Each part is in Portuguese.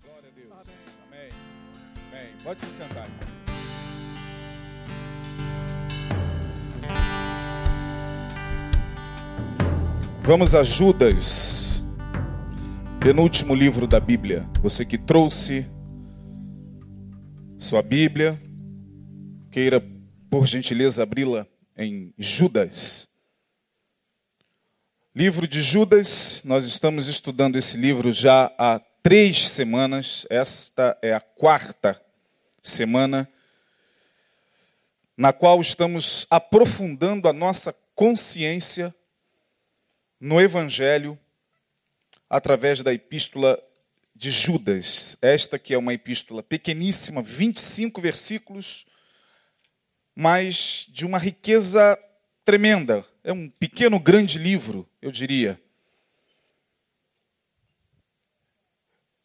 Glória a Deus. Amém. Amém. Pode se sentar. Vamos a Judas, penúltimo livro da Bíblia. Você que trouxe sua Bíblia, queira, por gentileza, abri-la em Judas. Livro de Judas, nós estamos estudando esse livro já há três semanas, esta é a quarta semana, na qual estamos aprofundando a nossa consciência no Evangelho através da epístola de Judas. Esta que é uma epístola pequeníssima, 25 versículos, mas de uma riqueza tremenda. É um pequeno, grande livro, eu diria.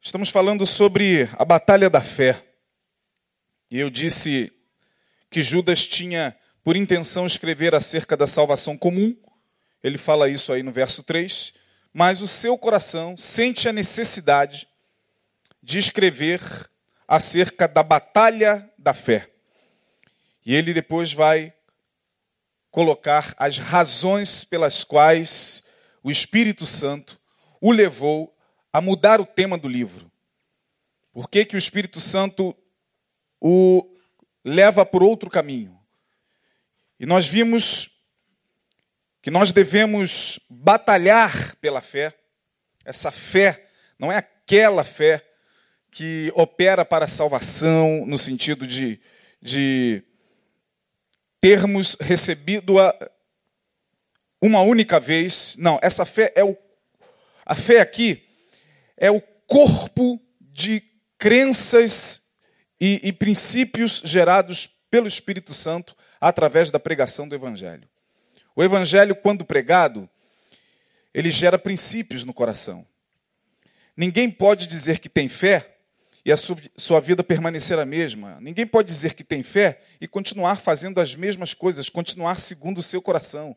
Estamos falando sobre a batalha da fé. E eu disse que Judas tinha por intenção escrever acerca da salvação comum, ele fala isso aí no verso 3. Mas o seu coração sente a necessidade de escrever acerca da batalha da fé. E ele depois vai colocar as razões pelas quais o Espírito Santo o levou a mudar o tema do livro. Por que, que o Espírito Santo o leva por outro caminho? E nós vimos que nós devemos batalhar pela fé. Essa fé não é aquela fé que opera para a salvação, no sentido de, de termos recebido a uma única vez. Não, essa fé é o. A fé aqui é o corpo de crenças e, e princípios gerados pelo Espírito Santo através da pregação do Evangelho. O evangelho, quando pregado, ele gera princípios no coração. Ninguém pode dizer que tem fé e a sua vida permanecer a mesma. Ninguém pode dizer que tem fé e continuar fazendo as mesmas coisas, continuar segundo o seu coração.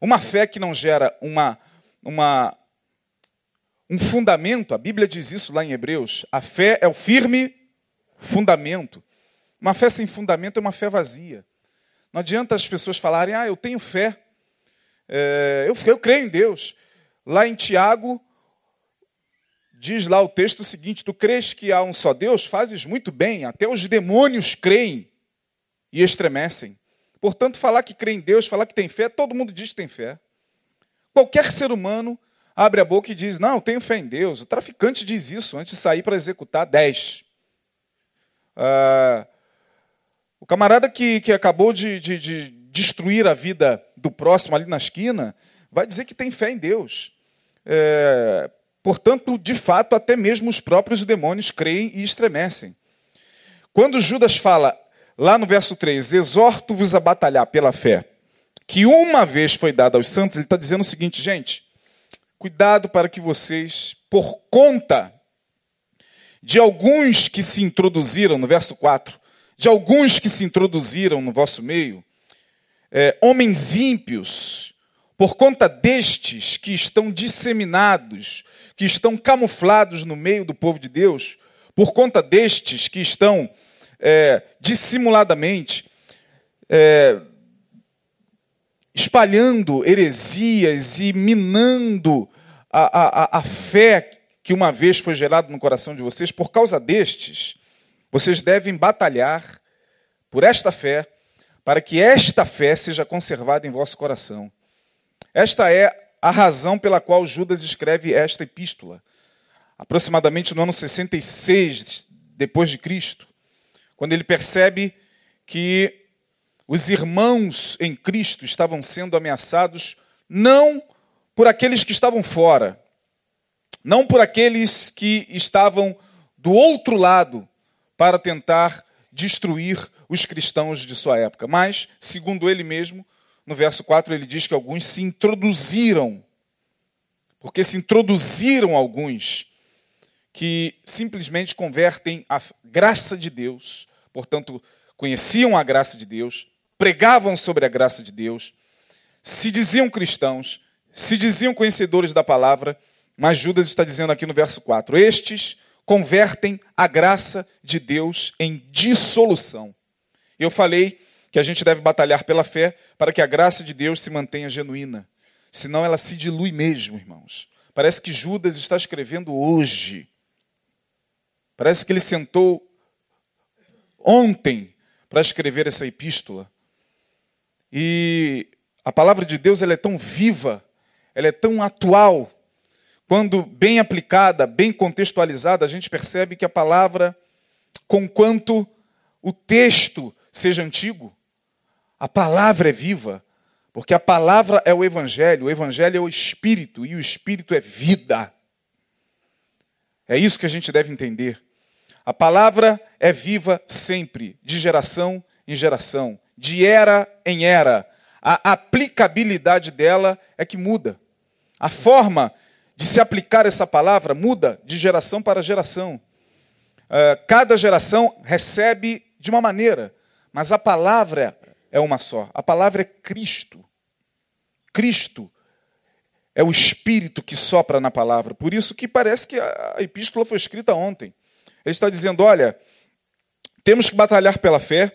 Uma fé que não gera uma, uma, um fundamento, a Bíblia diz isso lá em Hebreus: a fé é o firme fundamento. Uma fé sem fundamento é uma fé vazia. Não adianta as pessoas falarem, ah, eu tenho fé. É, eu, eu creio em Deus. Lá em Tiago, diz lá o texto o seguinte: Tu crês que há um só Deus? Fazes muito bem, até os demônios creem e estremecem. Portanto, falar que crê em Deus, falar que tem fé, todo mundo diz que tem fé. Qualquer ser humano abre a boca e diz: Não, tenho fé em Deus. O traficante diz isso antes de sair para executar dez. Ah, o camarada que, que acabou de, de, de destruir a vida do próximo ali na esquina, vai dizer que tem fé em Deus. É, portanto, de fato, até mesmo os próprios demônios creem e estremecem. Quando Judas fala, lá no verso 3, exorto-vos a batalhar pela fé, que uma vez foi dada aos santos, ele está dizendo o seguinte, gente, cuidado para que vocês, por conta de alguns que se introduziram, no verso 4, de alguns que se introduziram no vosso meio, é, homens ímpios, por conta destes que estão disseminados, que estão camuflados no meio do povo de Deus, por conta destes que estão é, dissimuladamente é, espalhando heresias e minando a, a, a fé que uma vez foi gerada no coração de vocês, por causa destes, vocês devem batalhar por esta fé para que esta fé seja conservada em vosso coração. Esta é a razão pela qual Judas escreve esta epístola. Aproximadamente no ano 66 depois de Cristo, quando ele percebe que os irmãos em Cristo estavam sendo ameaçados não por aqueles que estavam fora, não por aqueles que estavam do outro lado para tentar destruir os cristãos de sua época. Mas, segundo ele mesmo, no verso 4 ele diz que alguns se introduziram, porque se introduziram alguns que simplesmente convertem a graça de Deus, portanto, conheciam a graça de Deus, pregavam sobre a graça de Deus, se diziam cristãos, se diziam conhecedores da palavra, mas Judas está dizendo aqui no verso 4: Estes convertem a graça de Deus em dissolução. Eu falei que a gente deve batalhar pela fé para que a graça de Deus se mantenha genuína. Senão ela se dilui mesmo, irmãos. Parece que Judas está escrevendo hoje. Parece que ele sentou ontem para escrever essa epístola. E a palavra de Deus ela é tão viva, ela é tão atual, quando bem aplicada, bem contextualizada, a gente percebe que a palavra, conquanto o texto seja antigo, a palavra é viva, porque a palavra é o evangelho, o evangelho é o espírito e o espírito é vida. É isso que a gente deve entender. A palavra é viva sempre, de geração em geração, de era em era. A aplicabilidade dela é que muda. A forma de se aplicar essa palavra muda de geração para geração. Uh, cada geração recebe de uma maneira, mas a palavra é uma só. A palavra é Cristo. Cristo é o Espírito que sopra na palavra. Por isso que parece que a epístola foi escrita ontem. Ele está dizendo: olha, temos que batalhar pela fé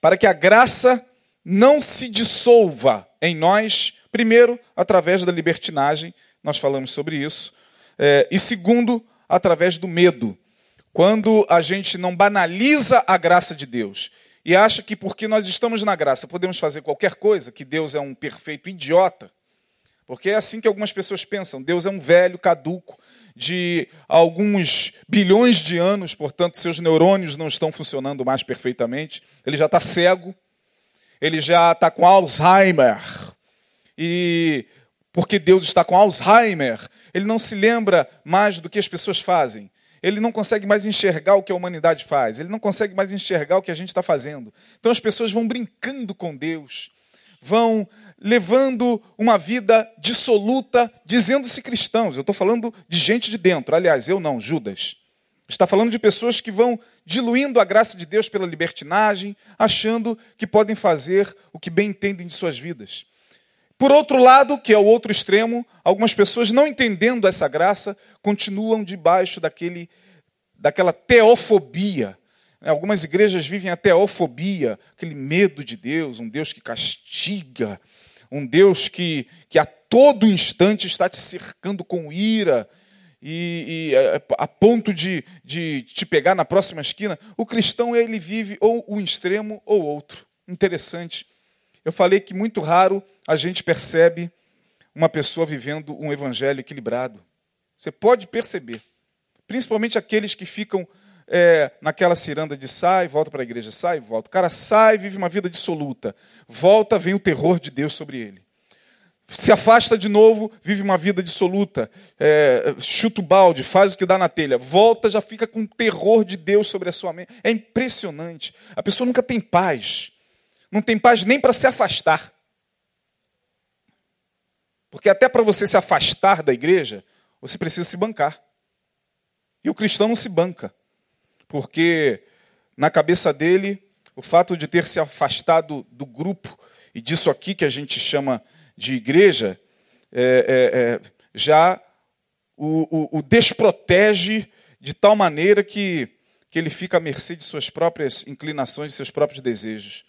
para que a graça não se dissolva em nós, primeiro, através da libertinagem nós falamos sobre isso. É, e segundo, através do medo. Quando a gente não banaliza a graça de Deus e acha que porque nós estamos na graça podemos fazer qualquer coisa, que Deus é um perfeito idiota, porque é assim que algumas pessoas pensam: Deus é um velho caduco de alguns bilhões de anos, portanto, seus neurônios não estão funcionando mais perfeitamente, ele já está cego, ele já está com Alzheimer. E porque Deus está com Alzheimer, ele não se lembra mais do que as pessoas fazem. Ele não consegue mais enxergar o que a humanidade faz. Ele não consegue mais enxergar o que a gente está fazendo. Então as pessoas vão brincando com Deus, vão levando uma vida dissoluta, dizendo-se cristãos. Eu estou falando de gente de dentro. Aliás, eu não, Judas. Está falando de pessoas que vão diluindo a graça de Deus pela libertinagem, achando que podem fazer o que bem entendem de suas vidas. Por outro lado, que é o outro extremo, algumas pessoas, não entendendo essa graça, continuam debaixo daquele, daquela teofobia. Algumas igrejas vivem a teofobia, aquele medo de Deus, um Deus que castiga, um Deus que, que a todo instante está te cercando com ira, e, e é, a ponto de, de te pegar na próxima esquina. O cristão, ele vive ou um extremo ou outro. Interessante. Eu falei que muito raro a gente percebe uma pessoa vivendo um evangelho equilibrado. Você pode perceber, principalmente aqueles que ficam é, naquela ciranda de sai, volta para a igreja, sai, volta. O cara sai, vive uma vida dissoluta. Volta, vem o terror de Deus sobre ele. Se afasta de novo, vive uma vida dissoluta. É, chuta o balde, faz o que dá na telha. Volta, já fica com o terror de Deus sobre a sua mente. É impressionante. A pessoa nunca tem paz não tem paz nem para se afastar. Porque até para você se afastar da igreja, você precisa se bancar. E o cristão não se banca. Porque na cabeça dele, o fato de ter se afastado do grupo e disso aqui que a gente chama de igreja, é, é, é, já o, o, o, desprotege de tal maneira que, que ele fica à mercê de suas próprias inclinações, de seus próprios desejos.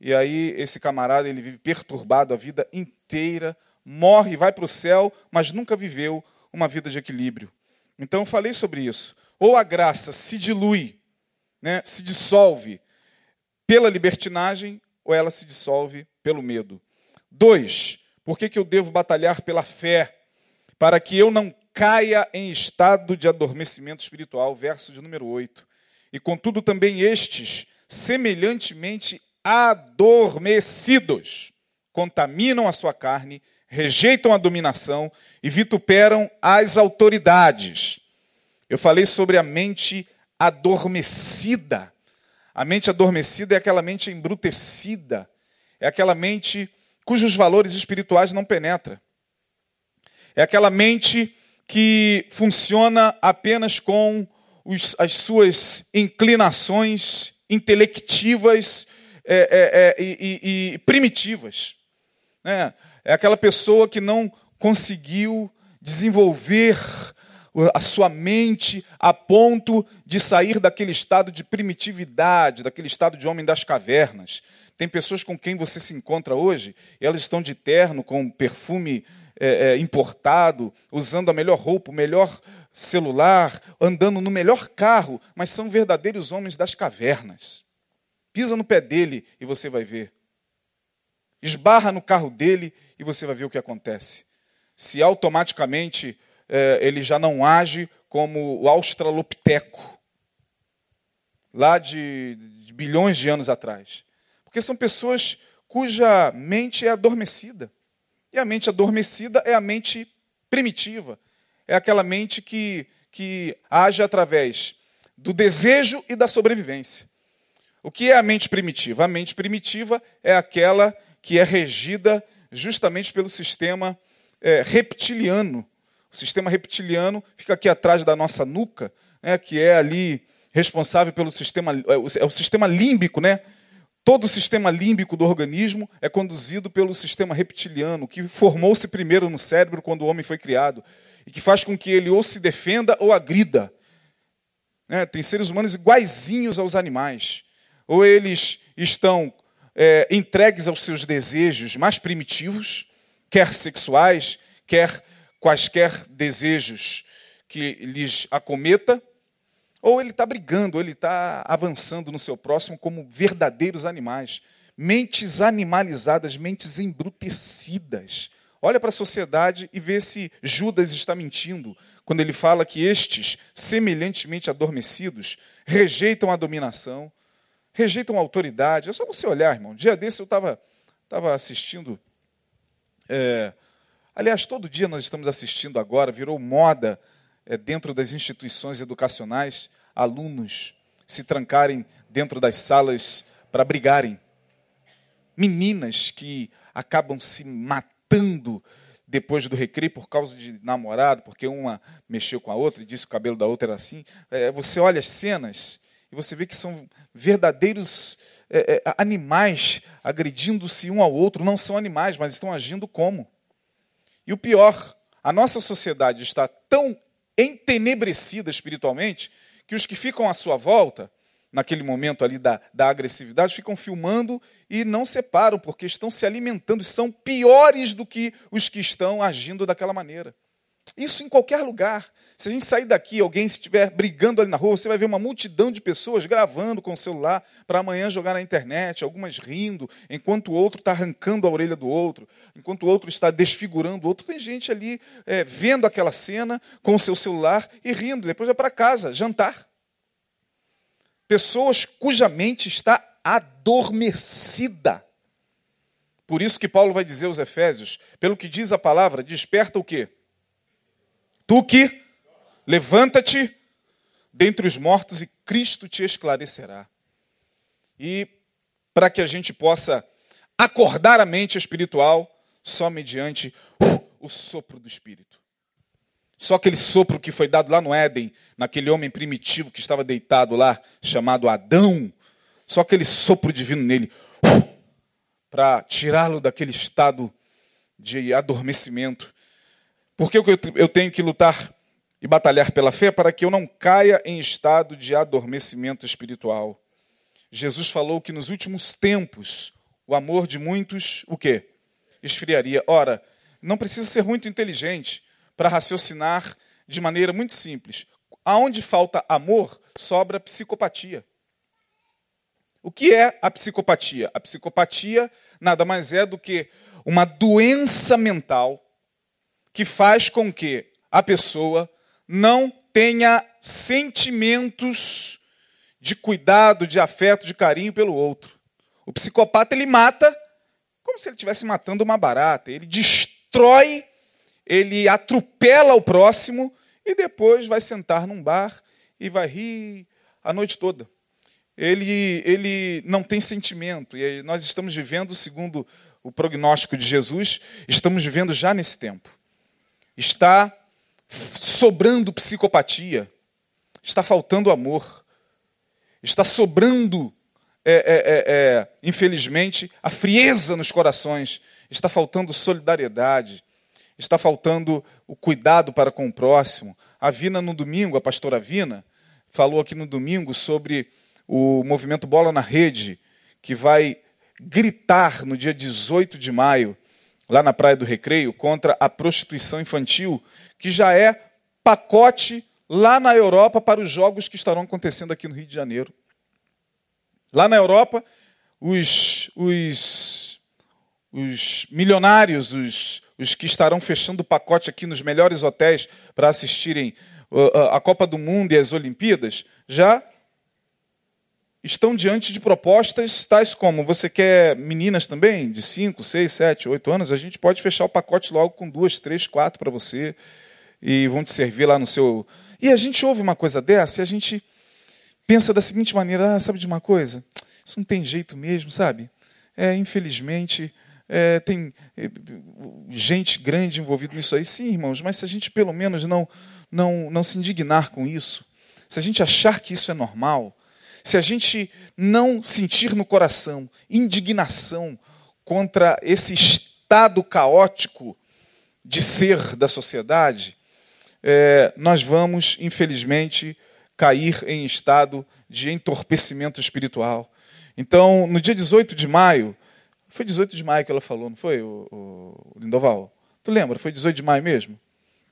E aí esse camarada ele vive perturbado a vida inteira, morre, vai para o céu, mas nunca viveu uma vida de equilíbrio. Então eu falei sobre isso. Ou a graça se dilui, né, se dissolve pela libertinagem, ou ela se dissolve pelo medo. Dois, por que, que eu devo batalhar pela fé? Para que eu não caia em estado de adormecimento espiritual, verso de número 8. E contudo também estes, semelhantemente adormecidos, contaminam a sua carne, rejeitam a dominação e vituperam as autoridades. Eu falei sobre a mente adormecida. A mente adormecida é aquela mente embrutecida, é aquela mente cujos valores espirituais não penetra. É aquela mente que funciona apenas com os, as suas inclinações intelectivas é, é, é, e, e, primitivas. Né? É aquela pessoa que não conseguiu desenvolver a sua mente a ponto de sair daquele estado de primitividade, daquele estado de homem das cavernas. Tem pessoas com quem você se encontra hoje, elas estão de terno, com perfume é, é, importado, usando a melhor roupa, o melhor celular, andando no melhor carro, mas são verdadeiros homens das cavernas. Pisa no pé dele e você vai ver. Esbarra no carro dele e você vai ver o que acontece. Se automaticamente ele já não age como o australopiteco, lá de, de bilhões de anos atrás. Porque são pessoas cuja mente é adormecida. E a mente adormecida é a mente primitiva. É aquela mente que, que age através do desejo e da sobrevivência. O que é a mente primitiva? A mente primitiva é aquela que é regida justamente pelo sistema é, reptiliano. O sistema reptiliano fica aqui atrás da nossa nuca, né, que é ali responsável pelo sistema, é o é sistema límbico, né? Todo o sistema límbico do organismo é conduzido pelo sistema reptiliano, que formou-se primeiro no cérebro quando o homem foi criado, e que faz com que ele ou se defenda ou agrida. É, tem seres humanos iguaizinhos aos animais. Ou eles estão é, entregues aos seus desejos mais primitivos, quer sexuais, quer quaisquer desejos que lhes acometa, ou ele está brigando, ou ele está avançando no seu próximo como verdadeiros animais. Mentes animalizadas, mentes embrutecidas. Olha para a sociedade e vê se Judas está mentindo quando ele fala que estes, semelhantemente adormecidos, rejeitam a dominação, rejeitam a autoridade. É só você olhar, irmão. Um dia desse eu estava tava assistindo. É, aliás, todo dia nós estamos assistindo agora, virou moda é, dentro das instituições educacionais, alunos se trancarem dentro das salas para brigarem. Meninas que acabam se matando depois do recreio por causa de namorado, porque uma mexeu com a outra e disse que o cabelo da outra era assim. É, você olha as cenas e você vê que são verdadeiros é, animais agredindo-se um ao outro. Não são animais, mas estão agindo como. E o pior, a nossa sociedade está tão entenebrecida espiritualmente, que os que ficam à sua volta, naquele momento ali da, da agressividade, ficam filmando e não separam, porque estão se alimentando, e são piores do que os que estão agindo daquela maneira. Isso em qualquer lugar. Se a gente sair daqui, alguém estiver brigando ali na rua, você vai ver uma multidão de pessoas gravando com o celular para amanhã jogar na internet, algumas rindo, enquanto o outro está arrancando a orelha do outro, enquanto o outro está desfigurando o outro. Tem gente ali é, vendo aquela cena com o seu celular e rindo. Depois vai para casa, jantar. Pessoas cuja mente está adormecida. Por isso que Paulo vai dizer aos Efésios, pelo que diz a palavra, desperta o quê? Tu que Levanta-te dentre os mortos e Cristo te esclarecerá. E para que a gente possa acordar a mente espiritual só mediante o sopro do Espírito. Só aquele sopro que foi dado lá no Éden, naquele homem primitivo que estava deitado lá, chamado Adão, só aquele sopro divino nele, para tirá-lo daquele estado de adormecimento. Por que eu tenho que lutar e batalhar pela fé para que eu não caia em estado de adormecimento espiritual. Jesus falou que nos últimos tempos o amor de muitos o quê? Esfriaria. Ora, não precisa ser muito inteligente para raciocinar de maneira muito simples. Aonde falta amor, sobra psicopatia. O que é a psicopatia? A psicopatia nada mais é do que uma doença mental que faz com que a pessoa não tenha sentimentos de cuidado, de afeto, de carinho pelo outro. O psicopata ele mata como se ele estivesse matando uma barata. Ele destrói, ele atropela o próximo e depois vai sentar num bar e vai rir a noite toda. Ele, ele não tem sentimento. E nós estamos vivendo, segundo o prognóstico de Jesus, estamos vivendo já nesse tempo. Está sobrando psicopatia, está faltando amor, está sobrando, é, é, é, é, infelizmente, a frieza nos corações, está faltando solidariedade, está faltando o cuidado para com o próximo, a Vina no domingo, a pastora Vina, falou aqui no domingo sobre o movimento Bola na Rede, que vai gritar no dia 18 de maio, lá na Praia do Recreio, contra a prostituição infantil, que já é pacote lá na Europa para os jogos que estarão acontecendo aqui no Rio de Janeiro. Lá na Europa, os, os, os milionários, os, os que estarão fechando o pacote aqui nos melhores hotéis para assistirem a Copa do Mundo e as Olimpíadas, já estão diante de propostas tais como: você quer meninas também, de 5, 6, 7, 8 anos? A gente pode fechar o pacote logo com duas, três, quatro para você e vão te servir lá no seu. E a gente ouve uma coisa dessa e a gente pensa da seguinte maneira: ah, sabe de uma coisa? Isso não tem jeito mesmo, sabe? É, infelizmente. É, tem é, gente grande envolvida nisso aí. Sim, irmãos, mas se a gente pelo menos não, não, não se indignar com isso, se a gente achar que isso é normal, se a gente não sentir no coração indignação contra esse estado caótico de ser da sociedade, é, nós vamos, infelizmente, cair em estado de entorpecimento espiritual. Então, no dia 18 de maio, foi 18 de maio que ela falou, não foi, o, o Lindoval? Tu lembra? Foi 18 de maio mesmo?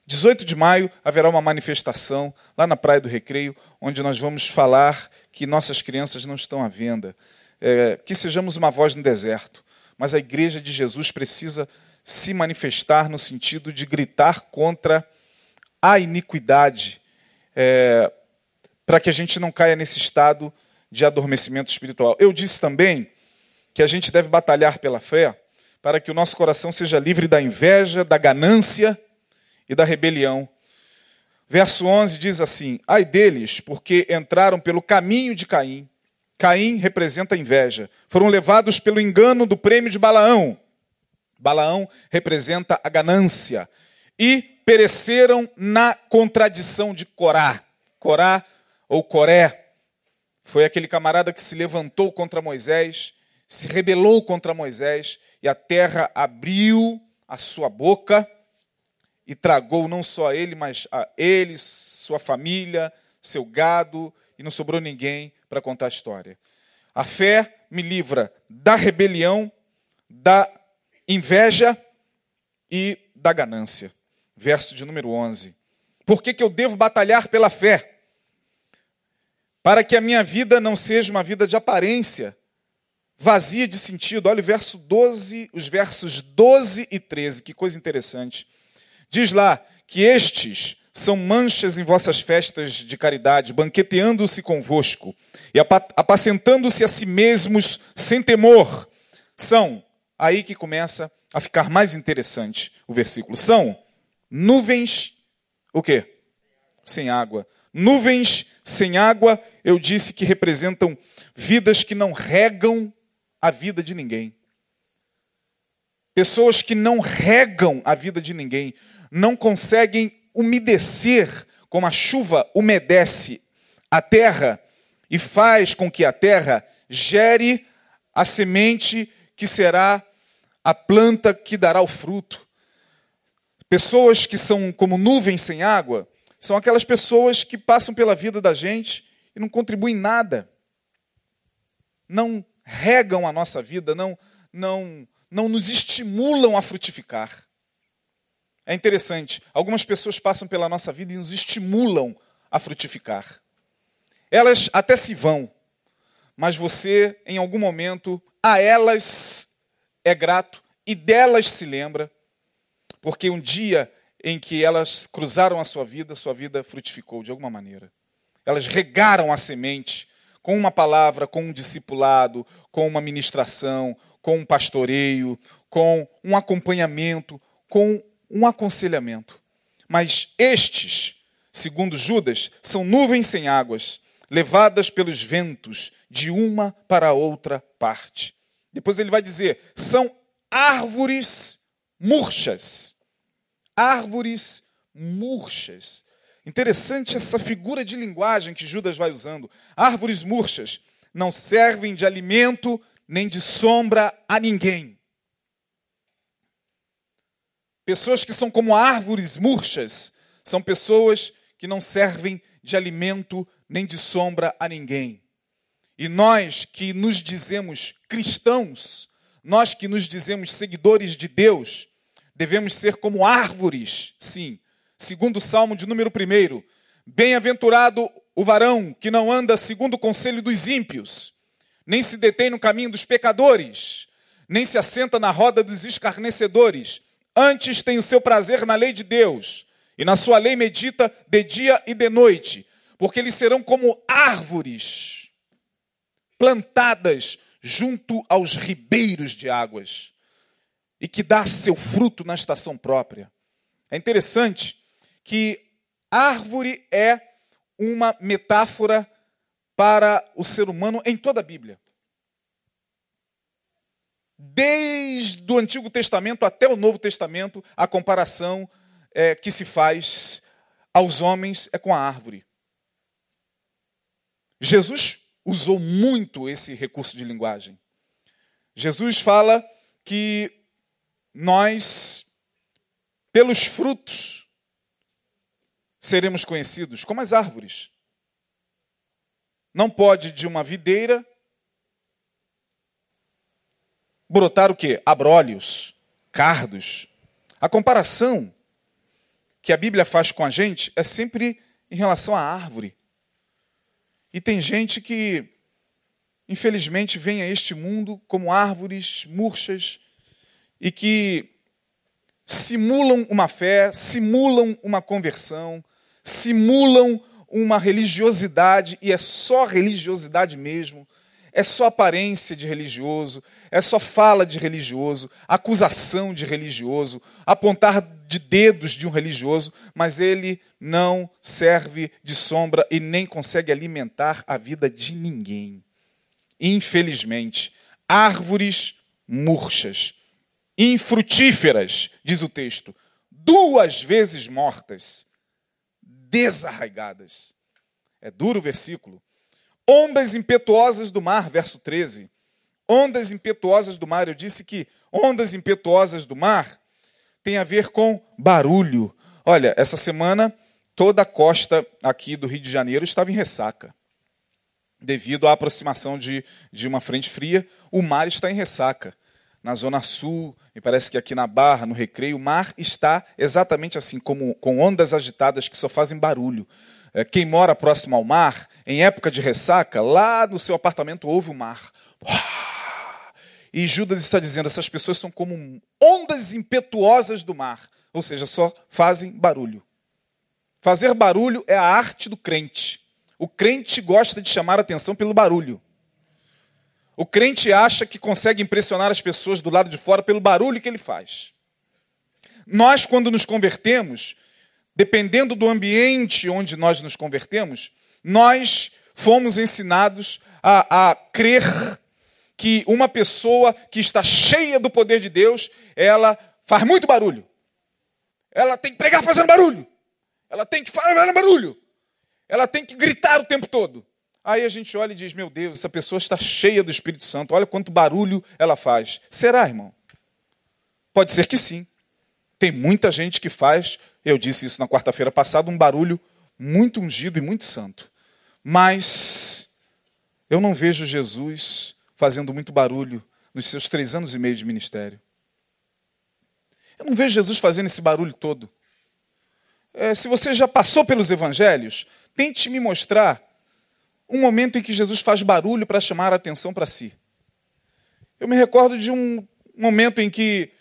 18 de maio haverá uma manifestação lá na Praia do Recreio, onde nós vamos falar que nossas crianças não estão à venda, é, que sejamos uma voz no deserto. Mas a igreja de Jesus precisa se manifestar no sentido de gritar contra a iniquidade, é, para que a gente não caia nesse estado de adormecimento espiritual. Eu disse também que a gente deve batalhar pela fé para que o nosso coração seja livre da inveja, da ganância e da rebelião. Verso 11 diz assim: Ai deles, porque entraram pelo caminho de Caim. Caim representa a inveja. Foram levados pelo engano do prêmio de Balaão. Balaão representa a ganância. E pereceram na contradição de Corá. Corá ou Coré foi aquele camarada que se levantou contra Moisés, se rebelou contra Moisés, e a terra abriu a sua boca e tragou não só ele, mas a ele, sua família, seu gado, e não sobrou ninguém para contar a história. A fé me livra da rebelião, da inveja e da ganância. Verso de número 11. Por que, que eu devo batalhar pela fé? Para que a minha vida não seja uma vida de aparência, vazia de sentido. Olha o verso 12, os versos 12 e 13, que coisa interessante. Diz lá que estes são manchas em vossas festas de caridade, banqueteando-se convosco e apacentando-se a si mesmos sem temor. São, aí que começa a ficar mais interessante o versículo. São nuvens, o quê? Sem água. Nuvens sem água, eu disse que representam vidas que não regam a vida de ninguém. Pessoas que não regam a vida de ninguém não conseguem umedecer como a chuva umedece a terra e faz com que a terra gere a semente que será a planta que dará o fruto. Pessoas que são como nuvens sem água são aquelas pessoas que passam pela vida da gente e não contribuem nada. Não regam a nossa vida, não não não nos estimulam a frutificar. É interessante, algumas pessoas passam pela nossa vida e nos estimulam a frutificar. Elas até se vão, mas você, em algum momento, a elas é grato e delas se lembra, porque um dia em que elas cruzaram a sua vida, sua vida frutificou de alguma maneira. Elas regaram a semente com uma palavra, com um discipulado, com uma ministração, com um pastoreio, com um acompanhamento, com um aconselhamento. Mas estes, segundo Judas, são nuvens sem águas, levadas pelos ventos de uma para outra parte. Depois ele vai dizer: são árvores murchas. Árvores murchas. Interessante essa figura de linguagem que Judas vai usando. Árvores murchas não servem de alimento nem de sombra a ninguém. Pessoas que são como árvores murchas são pessoas que não servem de alimento nem de sombra a ninguém. E nós que nos dizemos cristãos, nós que nos dizemos seguidores de Deus, devemos ser como árvores, sim. Segundo o Salmo de número 1, bem-aventurado o varão que não anda segundo o conselho dos ímpios, nem se detém no caminho dos pecadores, nem se assenta na roda dos escarnecedores. Antes tem o seu prazer na lei de Deus, e na sua lei medita de dia e de noite, porque eles serão como árvores plantadas junto aos ribeiros de águas, e que dá seu fruto na estação própria. É interessante que árvore é uma metáfora para o ser humano em toda a Bíblia. Desde o Antigo Testamento até o Novo Testamento, a comparação é, que se faz aos homens é com a árvore. Jesus usou muito esse recurso de linguagem. Jesus fala que nós, pelos frutos, seremos conhecidos como as árvores. Não pode de uma videira brotar o quê? Abrolhos, cardos. A comparação que a Bíblia faz com a gente é sempre em relação à árvore. E tem gente que, infelizmente, vem a este mundo como árvores murchas e que simulam uma fé, simulam uma conversão, simulam uma religiosidade, e é só religiosidade mesmo, é só aparência de religioso, é só fala de religioso, acusação de religioso, apontar de dedos de um religioso, mas ele não serve de sombra e nem consegue alimentar a vida de ninguém. Infelizmente, árvores murchas, infrutíferas, diz o texto, duas vezes mortas, desarraigadas. É duro o versículo. Ondas impetuosas do mar, verso 13. Ondas impetuosas do mar. Eu disse que ondas impetuosas do mar tem a ver com barulho. Olha, essa semana toda a costa aqui do Rio de Janeiro estava em ressaca. Devido à aproximação de, de uma frente fria, o mar está em ressaca. Na Zona Sul, me parece que aqui na Barra, no Recreio, o mar está exatamente assim, como, com ondas agitadas que só fazem barulho. É, quem mora próximo ao mar, em época de ressaca, lá no seu apartamento ouve o mar. E Judas está dizendo: essas pessoas são como ondas impetuosas do mar, ou seja, só fazem barulho. Fazer barulho é a arte do crente. O crente gosta de chamar atenção pelo barulho. O crente acha que consegue impressionar as pessoas do lado de fora pelo barulho que ele faz. Nós, quando nos convertemos, dependendo do ambiente onde nós nos convertemos, nós fomos ensinados a, a crer que uma pessoa que está cheia do poder de Deus, ela faz muito barulho. Ela tem que pregar fazendo barulho. Ela tem que falar barulho. Ela tem que gritar o tempo todo. Aí a gente olha e diz: Meu Deus, essa pessoa está cheia do Espírito Santo, olha quanto barulho ela faz. Será, irmão? Pode ser que sim. Tem muita gente que faz, eu disse isso na quarta-feira passada, um barulho muito ungido e muito santo. Mas eu não vejo Jesus fazendo muito barulho nos seus três anos e meio de ministério. Eu não vejo Jesus fazendo esse barulho todo. É, se você já passou pelos evangelhos, tente me mostrar um momento em que Jesus faz barulho para chamar a atenção para si. Eu me recordo de um momento em que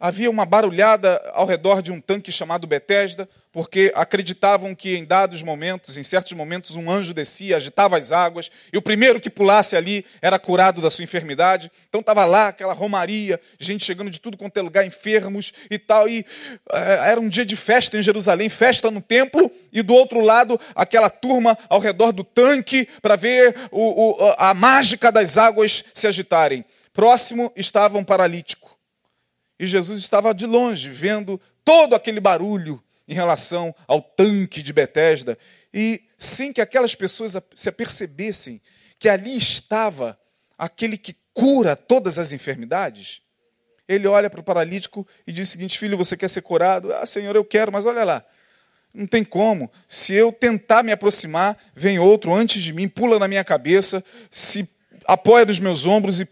havia uma barulhada ao redor de um tanque chamado Betesda, porque acreditavam que em dados momentos, em certos momentos, um anjo descia, agitava as águas, e o primeiro que pulasse ali era curado da sua enfermidade. Então estava lá aquela romaria, gente chegando de tudo quanto é lugar, enfermos e tal. E eh, era um dia de festa em Jerusalém, festa no templo, e do outro lado aquela turma ao redor do tanque para ver o, o, a mágica das águas se agitarem. Próximo estava um paralítico. E Jesus estava de longe, vendo todo aquele barulho em relação ao tanque de Betesda, e sem que aquelas pessoas se apercebessem que ali estava aquele que cura todas as enfermidades, ele olha para o paralítico e diz o seguinte: Filho, você quer ser curado? Ah, Senhor, eu quero, mas olha lá. Não tem como. Se eu tentar me aproximar, vem outro antes de mim, pula na minha cabeça, se apoia nos meus ombros e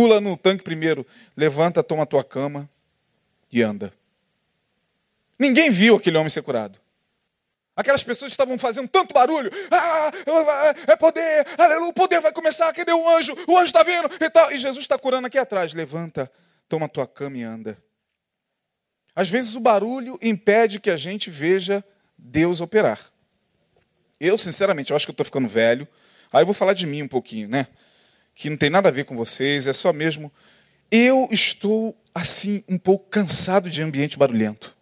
pula no tanque primeiro. Levanta, toma a tua cama e anda. Ninguém viu aquele homem ser curado. Aquelas pessoas estavam fazendo tanto barulho. Ah, é poder, aleluia, o poder vai começar. Cadê o anjo? O anjo está vindo e tal. E Jesus está curando aqui atrás. Levanta, toma a tua cama e anda. Às vezes o barulho impede que a gente veja Deus operar. Eu, sinceramente, eu acho que eu estou ficando velho. Aí eu vou falar de mim um pouquinho, né? Que não tem nada a ver com vocês, é só mesmo. Eu estou, assim, um pouco cansado de ambiente barulhento.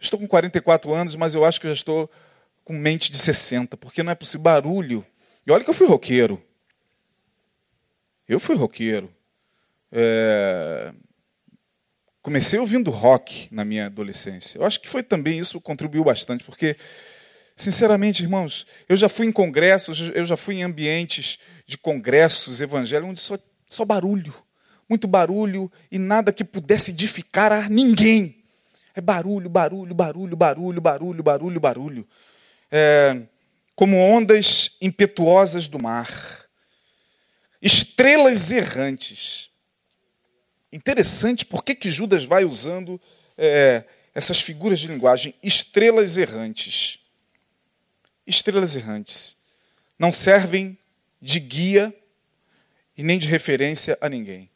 Estou com 44 anos, mas eu acho que já estou com mente de 60, porque não é possível barulho. E olha que eu fui roqueiro. Eu fui roqueiro. É... Comecei ouvindo rock na minha adolescência. Eu acho que foi também isso que contribuiu bastante, porque, sinceramente, irmãos, eu já fui em congressos, eu já fui em ambientes de congressos evangélicos onde só, só barulho, muito barulho e nada que pudesse edificar a ninguém. É barulho, barulho, barulho, barulho, barulho, barulho, barulho. É, como ondas impetuosas do mar. Estrelas errantes. Interessante por que, que Judas vai usando é, essas figuras de linguagem. Estrelas errantes. Estrelas errantes. Não servem de guia e nem de referência a ninguém.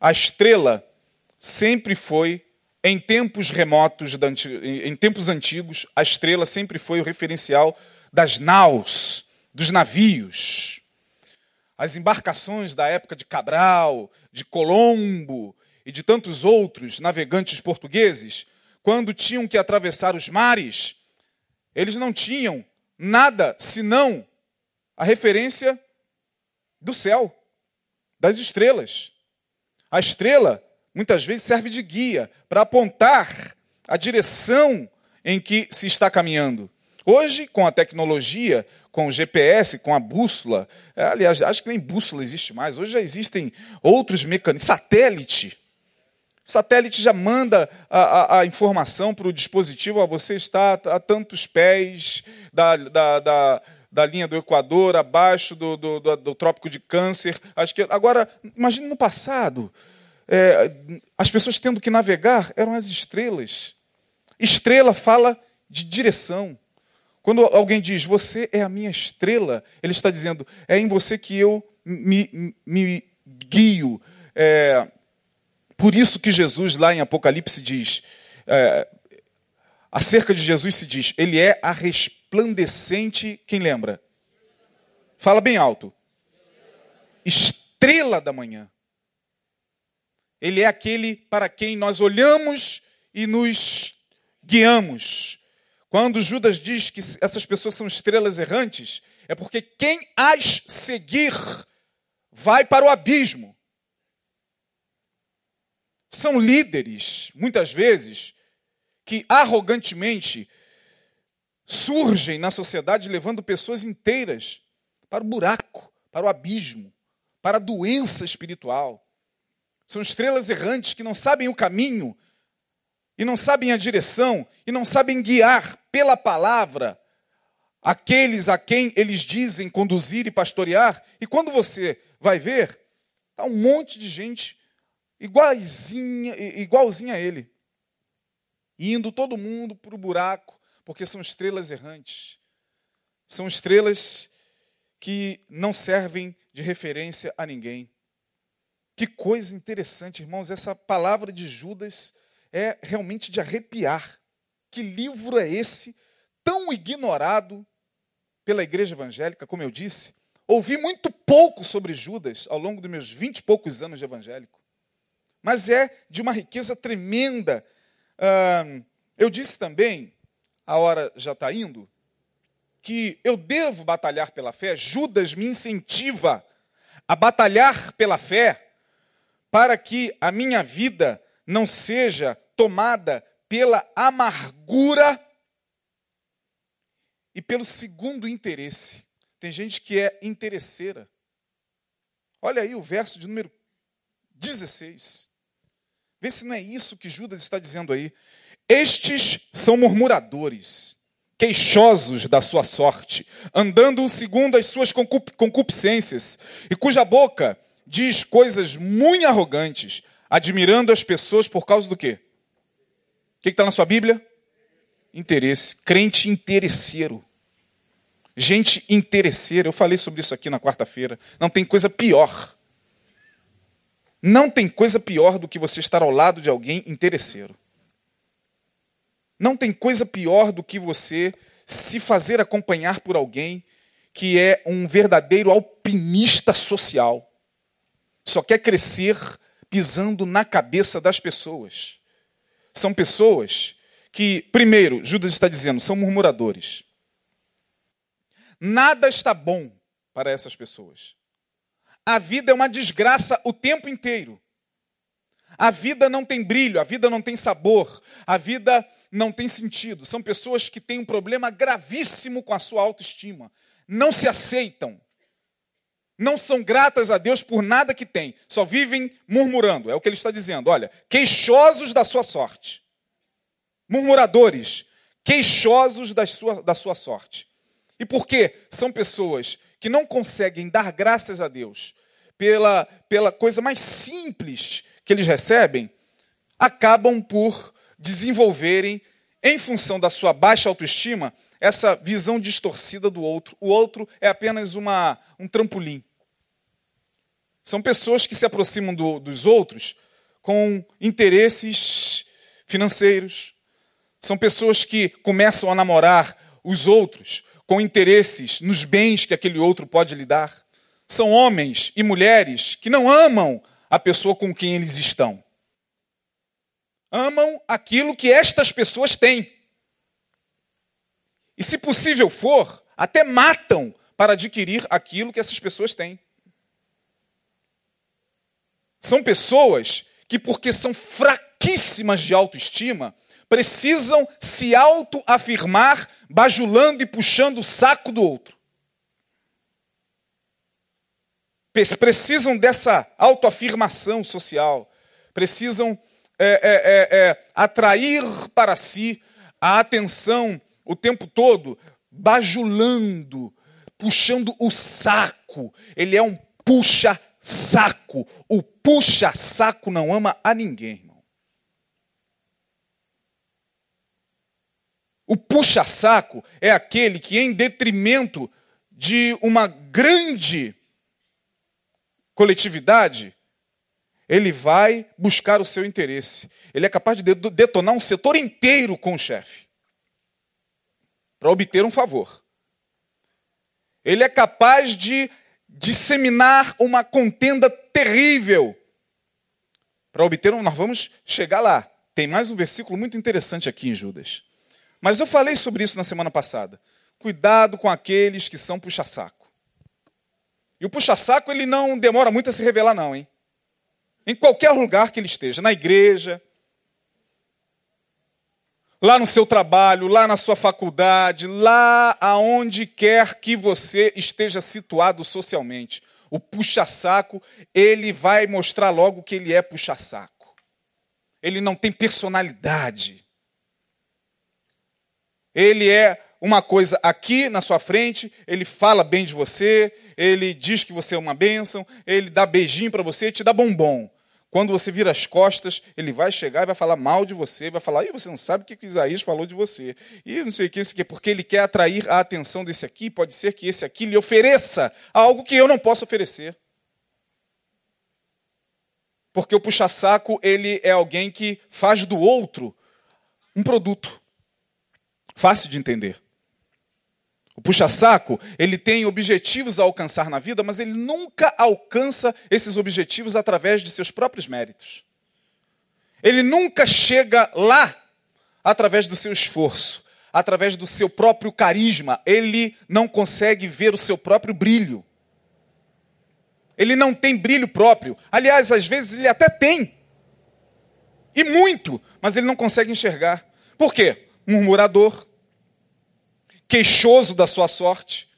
A estrela sempre foi em tempos remotos, em tempos antigos, a estrela sempre foi o referencial das naus, dos navios. As embarcações da época de Cabral, de Colombo e de tantos outros navegantes portugueses, quando tinham que atravessar os mares, eles não tinham nada senão a referência do céu, das estrelas. A estrela muitas vezes serve de guia para apontar a direção em que se está caminhando. Hoje, com a tecnologia, com o GPS, com a bússola, é, aliás, acho que nem bússola existe mais, hoje já existem outros mecanismos, satélite. Satélite já manda a, a, a informação para o dispositivo, ó, você está a tantos pés da, da, da, da linha do Equador, abaixo do, do, do, do Trópico de Câncer. Agora, imagine no passado, é, as pessoas tendo que navegar eram as estrelas. Estrela fala de direção. Quando alguém diz, você é a minha estrela, ele está dizendo, é em você que eu me, me guio. É, por isso que Jesus, lá em Apocalipse, diz, é, acerca de Jesus se diz, ele é a resplandecente, quem lembra? Fala bem alto. Estrela da manhã. Ele é aquele para quem nós olhamos e nos guiamos. Quando Judas diz que essas pessoas são estrelas errantes, é porque quem as seguir vai para o abismo. São líderes, muitas vezes, que arrogantemente surgem na sociedade levando pessoas inteiras para o buraco, para o abismo, para a doença espiritual. São estrelas errantes que não sabem o caminho, e não sabem a direção, e não sabem guiar pela palavra aqueles a quem eles dizem conduzir e pastorear. E quando você vai ver, está um monte de gente igualzinha, igualzinha a ele, indo todo mundo para o buraco, porque são estrelas errantes. São estrelas que não servem de referência a ninguém. Que coisa interessante, irmãos. Essa palavra de Judas é realmente de arrepiar. Que livro é esse, tão ignorado pela igreja evangélica, como eu disse? Ouvi muito pouco sobre Judas ao longo dos meus vinte e poucos anos de evangélico. Mas é de uma riqueza tremenda. eu disse também, a hora já está indo, que eu devo batalhar pela fé. Judas me incentiva a batalhar pela fé para que a minha vida não seja tomada pela amargura e pelo segundo interesse. Tem gente que é interesseira. Olha aí o verso de número 16. Vê se não é isso que Judas está dizendo aí. Estes são murmuradores, queixosos da sua sorte, andando segundo as suas concupiscências, e cuja boca diz coisas muito arrogantes, admirando as pessoas por causa do quê? O que está na sua Bíblia? Interesse. Crente interesseiro. Gente interesseira. Eu falei sobre isso aqui na quarta-feira. Não tem coisa pior. Não tem coisa pior do que você estar ao lado de alguém interesseiro. Não tem coisa pior do que você se fazer acompanhar por alguém que é um verdadeiro alpinista social. Só quer crescer pisando na cabeça das pessoas. São pessoas que, primeiro, Judas está dizendo, são murmuradores. Nada está bom para essas pessoas. A vida é uma desgraça o tempo inteiro. A vida não tem brilho, a vida não tem sabor, a vida não tem sentido. São pessoas que têm um problema gravíssimo com a sua autoestima. Não se aceitam. Não são gratas a Deus por nada que têm. Só vivem murmurando. É o que ele está dizendo. Olha, queixosos da sua sorte. Murmuradores, queixosos da sua, da sua sorte. E por quê? São pessoas que não conseguem dar graças a Deus pela, pela coisa mais simples que eles recebem, acabam por desenvolverem, em função da sua baixa autoestima, essa visão distorcida do outro. O outro é apenas uma, um trampolim. São pessoas que se aproximam do, dos outros com interesses financeiros. São pessoas que começam a namorar os outros com interesses nos bens que aquele outro pode lhe dar. São homens e mulheres que não amam a pessoa com quem eles estão. Amam aquilo que estas pessoas têm. E, se possível for, até matam para adquirir aquilo que essas pessoas têm. São pessoas que, porque são fraquíssimas de autoestima, precisam se autoafirmar, bajulando e puxando o saco do outro. precisam dessa autoafirmação social, precisam é, é, é, é, atrair para si a atenção o tempo todo, bajulando, puxando o saco. Ele é um puxa-saco. O puxa-saco não ama a ninguém, irmão. O puxa-saco é aquele que, em detrimento de uma grande coletividade, ele vai buscar o seu interesse. Ele é capaz de detonar um setor inteiro com o chefe para obter um favor. Ele é capaz de disseminar uma contenda terrível para obter um. Nós vamos chegar lá. Tem mais um versículo muito interessante aqui em Judas. Mas eu falei sobre isso na semana passada. Cuidado com aqueles que são puxa-saco. E o puxa-saco, ele não demora muito a se revelar, não, hein? Em qualquer lugar que ele esteja, na igreja, lá no seu trabalho, lá na sua faculdade, lá aonde quer que você esteja situado socialmente. O puxa-saco, ele vai mostrar logo que ele é puxa-saco. Ele não tem personalidade. Ele é uma coisa aqui na sua frente, ele fala bem de você, ele diz que você é uma bênção, ele dá beijinho para você e te dá bombom. Quando você vira as costas, ele vai chegar e vai falar mal de você, vai falar, e você não sabe o que, que Isaías falou de você. E não sei o que, isso aqui, porque ele quer atrair a atenção desse aqui, pode ser que esse aqui lhe ofereça algo que eu não posso oferecer. Porque o puxa-saco, ele é alguém que faz do outro um produto. Fácil de entender. O puxa-saco, ele tem objetivos a alcançar na vida, mas ele nunca alcança esses objetivos através de seus próprios méritos. Ele nunca chega lá através do seu esforço, através do seu próprio carisma. Ele não consegue ver o seu próprio brilho. Ele não tem brilho próprio. Aliás, às vezes ele até tem. E muito, mas ele não consegue enxergar. Por quê? Murmurador, queixoso da sua sorte.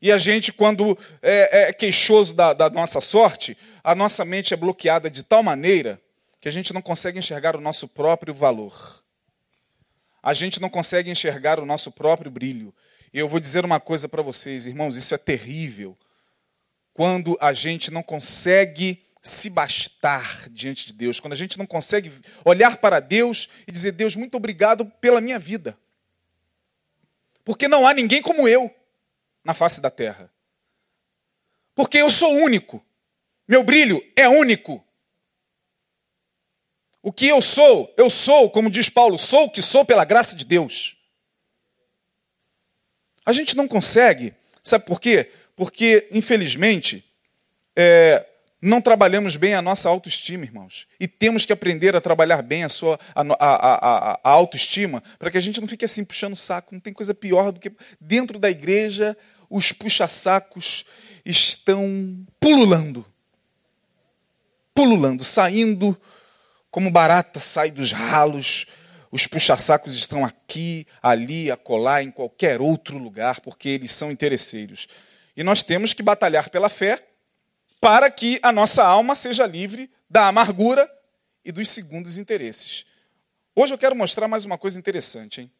E a gente, quando é, é queixoso da, da nossa sorte, a nossa mente é bloqueada de tal maneira que a gente não consegue enxergar o nosso próprio valor. A gente não consegue enxergar o nosso próprio brilho. E eu vou dizer uma coisa para vocês, irmãos, isso é terrível. Quando a gente não consegue se bastar diante de Deus, quando a gente não consegue olhar para Deus e dizer: Deus, muito obrigado pela minha vida. Porque não há ninguém como eu na face da terra. Porque eu sou único. Meu brilho é único. O que eu sou, eu sou, como diz Paulo, sou o que sou pela graça de Deus. A gente não consegue, sabe por quê? Porque, infelizmente, é, não trabalhamos bem a nossa autoestima, irmãos. E temos que aprender a trabalhar bem a sua a, a, a, a autoestima, para que a gente não fique assim puxando saco. Não tem coisa pior do que dentro da igreja os puxa-sacos estão pululando. Pululando, saindo como barata sai dos ralos, os puxa-sacos estão aqui, ali, acolá, em qualquer outro lugar, porque eles são interesseiros. E nós temos que batalhar pela fé para que a nossa alma seja livre da amargura e dos segundos interesses. Hoje eu quero mostrar mais uma coisa interessante. Hein?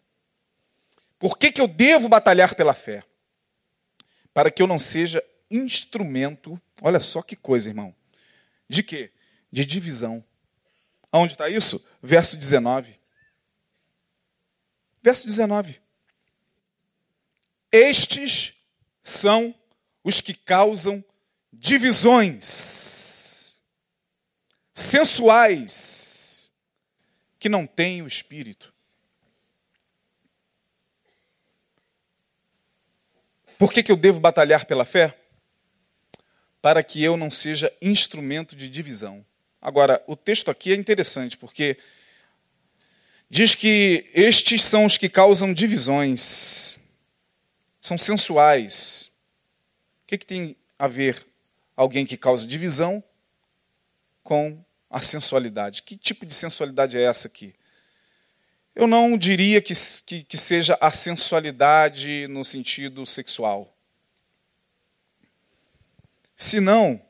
Por que, que eu devo batalhar pela fé? Para que eu não seja instrumento, olha só que coisa, irmão. De quê? De divisão. Aonde está isso? Verso 19. Verso 19. Estes são os que causam divisões sensuais que não têm o espírito. Por que, que eu devo batalhar pela fé? Para que eu não seja instrumento de divisão. Agora, o texto aqui é interessante, porque diz que estes são os que causam divisões, são sensuais. O que, que tem a ver alguém que causa divisão com a sensualidade? Que tipo de sensualidade é essa aqui? Eu não diria que, que, que seja a sensualidade no sentido sexual. Senão,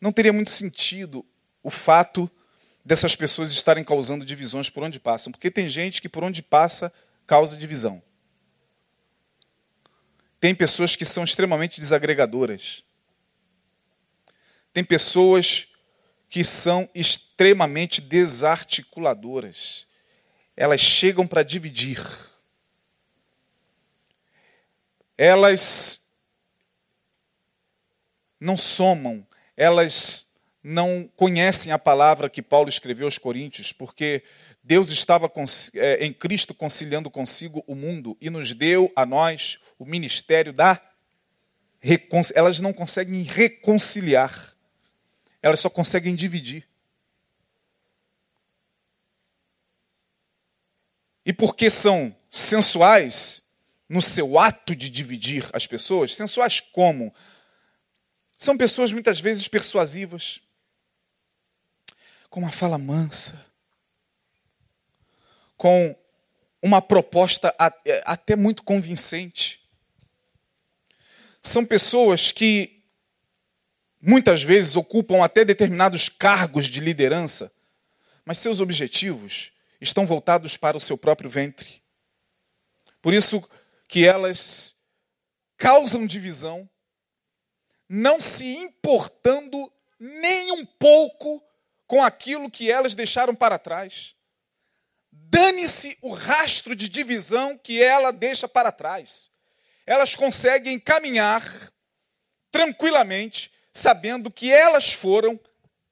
não teria muito sentido o fato dessas pessoas estarem causando divisões por onde passam, porque tem gente que por onde passa causa divisão. Tem pessoas que são extremamente desagregadoras. Tem pessoas que são extremamente desarticuladoras. Elas chegam para dividir. Elas não somam, elas não conhecem a palavra que Paulo escreveu aos Coríntios, porque Deus estava é, em Cristo conciliando consigo o mundo e nos deu a nós o ministério da elas não conseguem reconciliar, elas só conseguem dividir. E porque são sensuais no seu ato de dividir as pessoas, sensuais como? São pessoas muitas vezes persuasivas, com uma fala mansa, com uma proposta é, até muito convincente. São pessoas que muitas vezes ocupam até determinados cargos de liderança, mas seus objetivos estão voltados para o seu próprio ventre. Por isso que elas causam divisão não se importando nem um pouco com aquilo que elas deixaram para trás. Dane-se o rastro de divisão que ela deixa para trás. Elas conseguem caminhar tranquilamente, sabendo que elas foram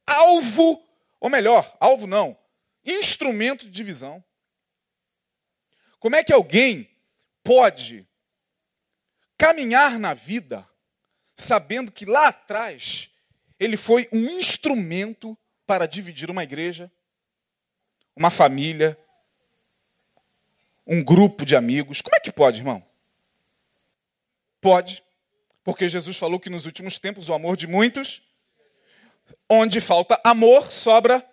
alvo, ou melhor, alvo não, instrumento de divisão. Como é que alguém pode caminhar na vida sabendo que lá atrás ele foi um instrumento para dividir uma igreja, uma família, um grupo de amigos. Como é que pode, irmão? Pode, porque Jesus falou que nos últimos tempos o amor de muitos, onde falta amor, sobra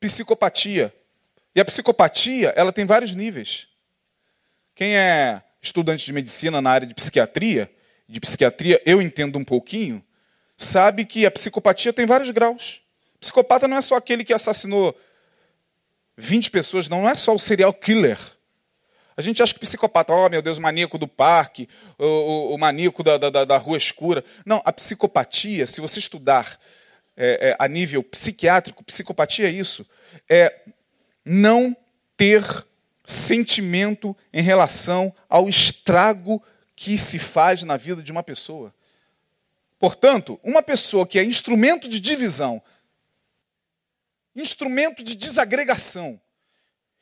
psicopatia. E a psicopatia, ela tem vários níveis. Quem é estudante de medicina na área de psiquiatria, de psiquiatria eu entendo um pouquinho, sabe que a psicopatia tem vários graus. Psicopata não é só aquele que assassinou 20 pessoas, não, não é só o serial killer. A gente acha que psicopata, oh meu Deus, o maníaco do parque, o, o, o maníaco da, da, da, rua escura. Não, a psicopatia, se você estudar é, é, a nível psiquiátrico, psicopatia é isso. É não ter sentimento em relação ao estrago que se faz na vida de uma pessoa. Portanto, uma pessoa que é instrumento de divisão, instrumento de desagregação,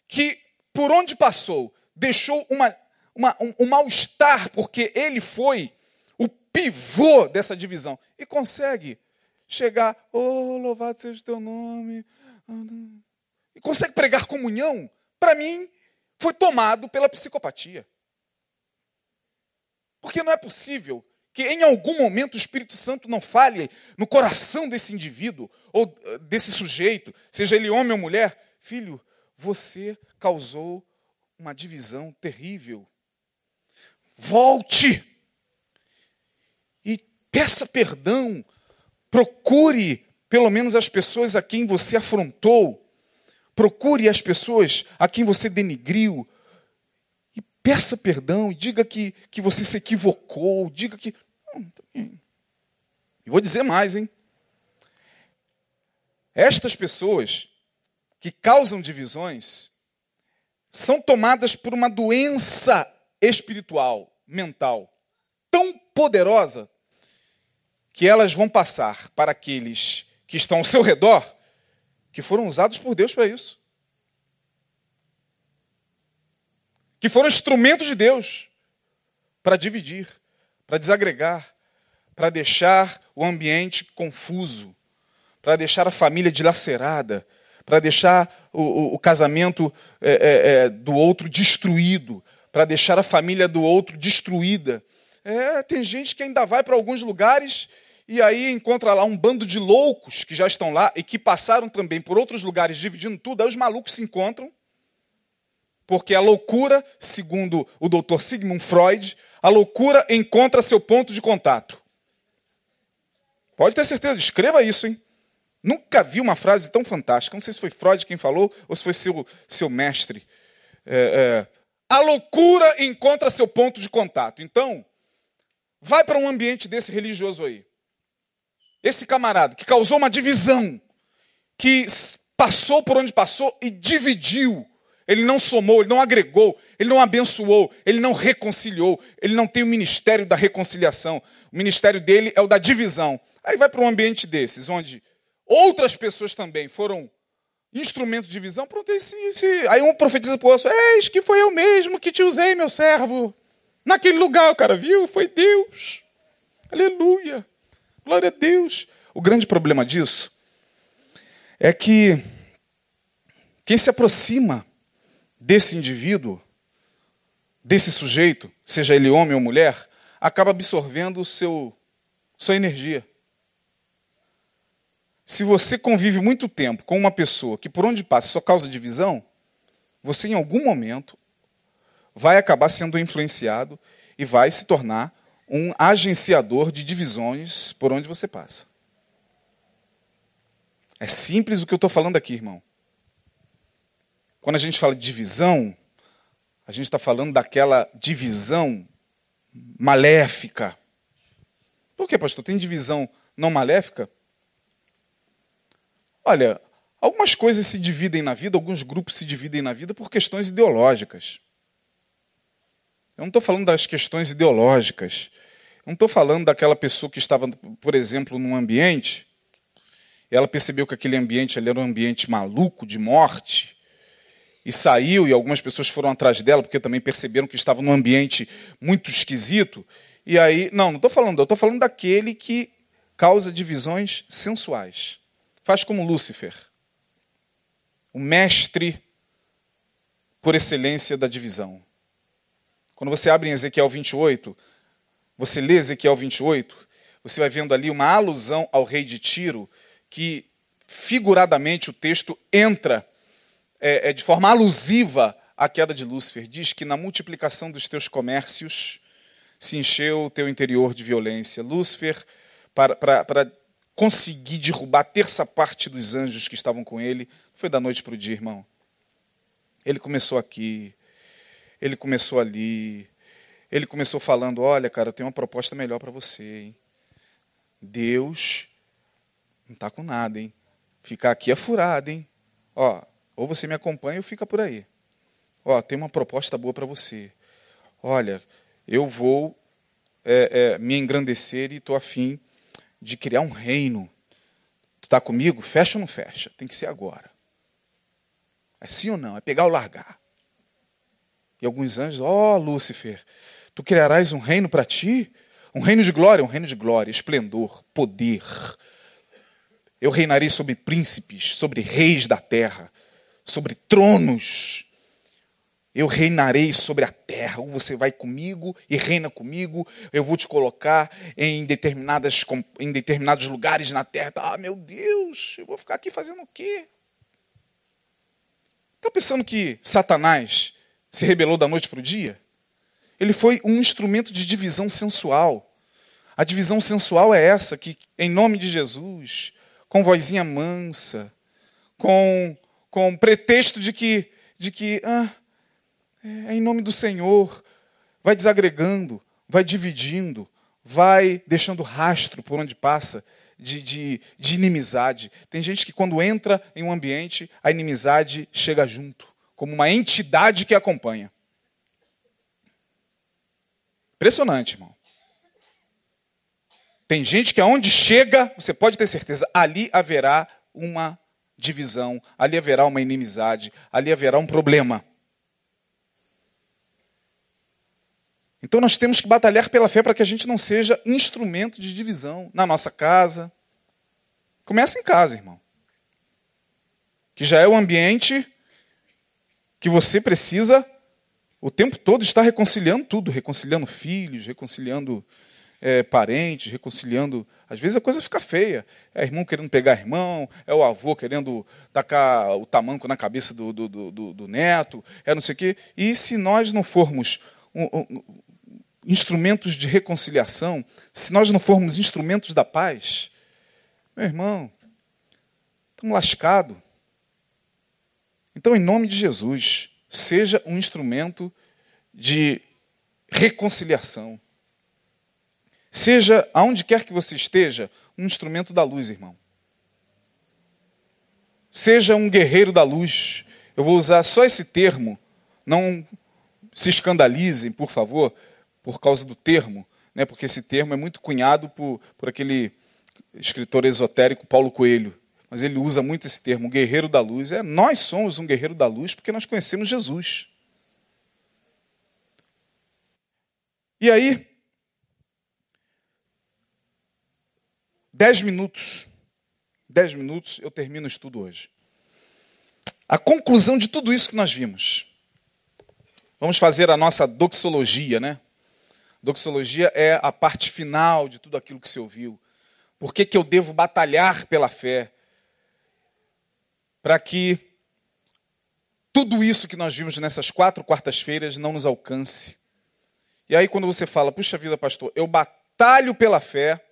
que por onde passou deixou uma, uma, um, um mal-estar, porque ele foi o pivô dessa divisão, e consegue chegar, oh, louvado seja o teu nome, e consegue pregar comunhão, para mim, foi tomado pela psicopatia. Porque não é possível que em algum momento o Espírito Santo não fale no coração desse indivíduo, ou eh, desse sujeito, seja ele homem ou mulher, filho, você causou uma divisão terrível. Volte e peça perdão. Procure pelo menos as pessoas a quem você afrontou. Procure as pessoas a quem você denigriu. E peça perdão e diga que, que você se equivocou. Diga que. E vou dizer mais, hein? Estas pessoas que causam divisões são tomadas por uma doença espiritual, mental, tão poderosa que elas vão passar para aqueles que estão ao seu redor, que foram usados por Deus para isso. Que foram instrumentos de Deus para dividir, para desagregar, para deixar o ambiente confuso, para deixar a família dilacerada, para deixar o, o, o casamento é, é, é, do outro destruído, para deixar a família do outro destruída. É, tem gente que ainda vai para alguns lugares e aí encontra lá um bando de loucos que já estão lá e que passaram também por outros lugares dividindo tudo. Aí os malucos se encontram, porque a loucura, segundo o doutor Sigmund Freud, a loucura encontra seu ponto de contato. Pode ter certeza, escreva isso, hein? Nunca vi uma frase tão fantástica. Não sei se foi Freud quem falou ou se foi seu, seu mestre. É, é, a loucura encontra seu ponto de contato. Então, vai para um ambiente desse religioso aí. Esse camarada que causou uma divisão, que passou por onde passou e dividiu. Ele não somou, ele não agregou, ele não abençoou, ele não reconciliou, ele não tem o ministério da reconciliação. O ministério dele é o da divisão. Aí vai para um ambiente desses, onde outras pessoas também foram instrumentos de visão, pronto, esse, esse... aí um profetiza para o outro, eis que foi eu mesmo que te usei, meu servo. Naquele lugar, o cara viu, foi Deus. Aleluia. Glória a Deus. O grande problema disso é que quem se aproxima desse indivíduo, desse sujeito, seja ele homem ou mulher, acaba absorvendo o seu, sua energia. Se você convive muito tempo com uma pessoa que por onde passa só causa divisão, você em algum momento vai acabar sendo influenciado e vai se tornar um agenciador de divisões por onde você passa. É simples o que eu estou falando aqui, irmão. Quando a gente fala de divisão, a gente está falando daquela divisão maléfica. Por que, pastor? Tem divisão não maléfica? Olha, algumas coisas se dividem na vida, alguns grupos se dividem na vida por questões ideológicas. Eu não estou falando das questões ideológicas. Eu não estou falando daquela pessoa que estava, por exemplo, num ambiente, e ela percebeu que aquele ambiente ali era um ambiente maluco, de morte, e saiu, e algumas pessoas foram atrás dela, porque também perceberam que estava num ambiente muito esquisito. E aí, não, não estou falando, eu estou falando daquele que causa divisões sensuais. Faz como Lúcifer, o mestre por excelência da divisão. Quando você abre em Ezequiel 28, você lê Ezequiel 28, você vai vendo ali uma alusão ao rei de Tiro, que figuradamente o texto entra é, é, de forma alusiva à queda de Lúcifer. Diz que na multiplicação dos teus comércios se encheu o teu interior de violência. Lúcifer, para, para, para conseguir derrubar a terça parte dos anjos que estavam com ele. Foi da noite para o dia, irmão. Ele começou aqui, ele começou ali, ele começou falando: Olha, cara, eu tenho uma proposta melhor para você. Hein? Deus não está com nada, hein? Ficar aqui é furado, hein? Ó, ou você me acompanha ou fica por aí. Ó, tem uma proposta boa para você. Olha, eu vou é, é, me engrandecer e estou afim de criar um reino. Tu está comigo? Fecha ou não fecha? Tem que ser agora. É sim ou não? É pegar ou largar. E alguns anjos, ó oh, Lúcifer, tu criarás um reino para ti? Um reino de glória, um reino de glória, esplendor, poder. Eu reinarei sobre príncipes, sobre reis da terra, sobre tronos. Eu reinarei sobre a terra. Ou você vai comigo e reina comigo. Eu vou te colocar em, determinadas, em determinados lugares na terra. Ah, meu Deus, eu vou ficar aqui fazendo o quê? Está pensando que Satanás se rebelou da noite para o dia? Ele foi um instrumento de divisão sensual. A divisão sensual é essa, que em nome de Jesus, com vozinha mansa, com, com pretexto de que, de que ah, é em nome do Senhor, vai desagregando, vai dividindo, vai deixando rastro por onde passa de, de, de inimizade. Tem gente que, quando entra em um ambiente, a inimizade chega junto, como uma entidade que acompanha. Impressionante, irmão. Tem gente que aonde chega, você pode ter certeza, ali haverá uma divisão, ali haverá uma inimizade, ali haverá um problema. Então nós temos que batalhar pela fé para que a gente não seja instrumento de divisão na nossa casa. Começa em casa, irmão. Que já é o ambiente que você precisa o tempo todo estar reconciliando tudo, reconciliando filhos, reconciliando é, parentes, reconciliando. Às vezes a coisa fica feia. É irmão querendo pegar irmão, é o avô querendo tacar o tamanco na cabeça do, do, do, do neto, é não sei o quê. E se nós não formos um, um, instrumentos de reconciliação, se nós não formos instrumentos da paz, meu irmão, estamos lascados. Então, em nome de Jesus, seja um instrumento de reconciliação. Seja, aonde quer que você esteja, um instrumento da luz, irmão. Seja um guerreiro da luz. Eu vou usar só esse termo. Não se escandalizem, por favor, por causa do termo, né, porque esse termo é muito cunhado por, por aquele escritor esotérico Paulo Coelho. Mas ele usa muito esse termo, guerreiro da luz. É, nós somos um guerreiro da luz porque nós conhecemos Jesus. E aí, dez minutos, dez minutos, eu termino o estudo hoje. A conclusão de tudo isso que nós vimos. Vamos fazer a nossa doxologia, né? Doxologia é a parte final de tudo aquilo que se ouviu. Por que, que eu devo batalhar pela fé? Para que tudo isso que nós vimos nessas quatro quartas-feiras não nos alcance. E aí, quando você fala, puxa vida, pastor, eu batalho pela fé,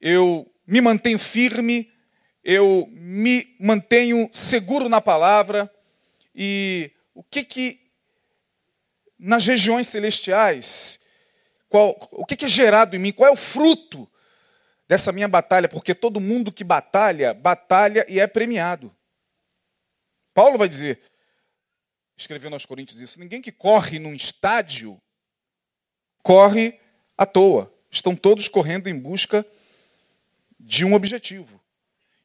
eu me mantenho firme, eu me mantenho seguro na palavra, e o que que nas regiões celestiais, qual, o que, é gerado em mim, qual é o fruto dessa minha batalha, porque todo mundo que batalha, batalha e é premiado. Paulo vai dizer, escrevendo aos Coríntios isso, ninguém que corre num estádio corre à toa. Estão todos correndo em busca de um objetivo.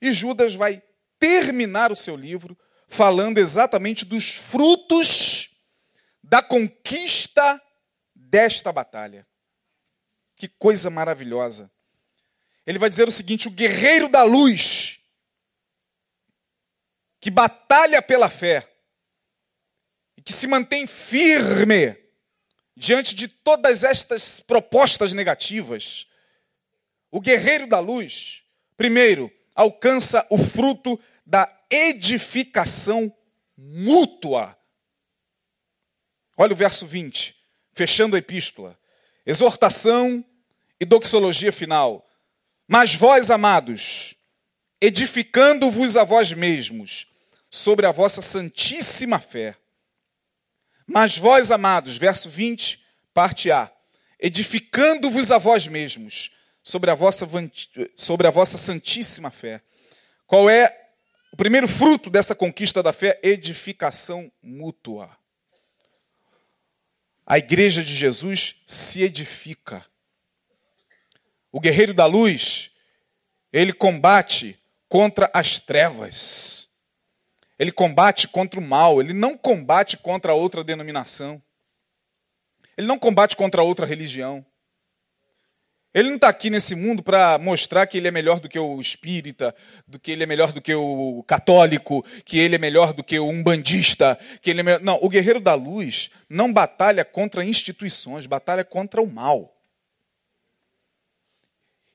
E Judas vai terminar o seu livro falando exatamente dos frutos da conquista desta batalha. Que coisa maravilhosa. Ele vai dizer o seguinte: o guerreiro da luz, que batalha pela fé, e que se mantém firme diante de todas estas propostas negativas, o guerreiro da luz, primeiro, alcança o fruto da edificação mútua Olha o verso 20, fechando a epístola. Exortação e doxologia final. Mas vós, amados, edificando-vos a vós mesmos sobre a vossa santíssima fé. Mas vós, amados, verso 20, parte A, edificando-vos a vós mesmos sobre a vossa, sobre a vossa santíssima fé. Qual é o primeiro fruto dessa conquista da fé? Edificação mútua. A igreja de Jesus se edifica. O guerreiro da luz, ele combate contra as trevas. Ele combate contra o mal, ele não combate contra outra denominação. Ele não combate contra outra religião. Ele não está aqui nesse mundo para mostrar que ele é melhor do que o espírita, do que ele é melhor do que o católico, que ele é melhor do que o umbandista, que ele é melhor... Não, o guerreiro da luz não batalha contra instituições, batalha contra o mal.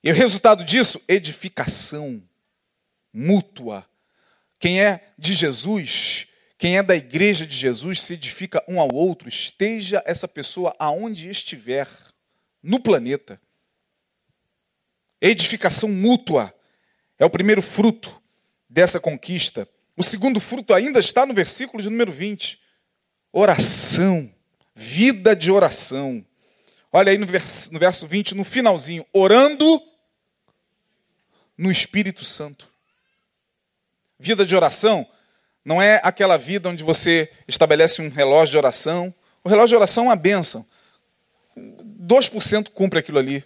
E o resultado disso? Edificação mútua. Quem é de Jesus, quem é da igreja de Jesus, se edifica um ao outro, esteja essa pessoa aonde estiver no planeta. Edificação mútua é o primeiro fruto dessa conquista. O segundo fruto ainda está no versículo de número 20. Oração, vida de oração. Olha aí no verso, no verso 20, no finalzinho, orando no Espírito Santo. Vida de oração não é aquela vida onde você estabelece um relógio de oração. O relógio de oração é uma bênção. 2% cumpre aquilo ali.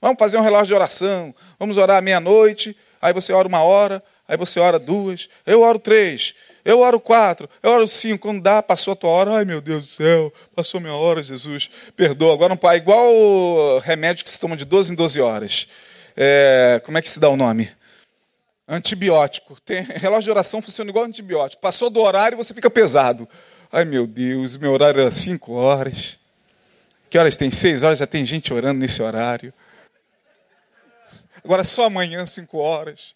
Vamos fazer um relógio de oração. Vamos orar meia-noite. Aí você ora uma hora. Aí você ora duas. Eu oro três. Eu oro quatro. Eu oro cinco. Quando dá, passou a tua hora. Ai, meu Deus do céu. Passou minha hora, Jesus. Perdoa. Agora, um pai igual o remédio que se toma de 12 em 12 horas. É, como é que se dá o nome? Antibiótico. Tem, relógio de oração funciona igual antibiótico. Passou do horário você fica pesado. Ai, meu Deus. Meu horário era cinco horas. Que horas tem? Seis horas? Já tem gente orando nesse horário. Agora só amanhã, cinco horas.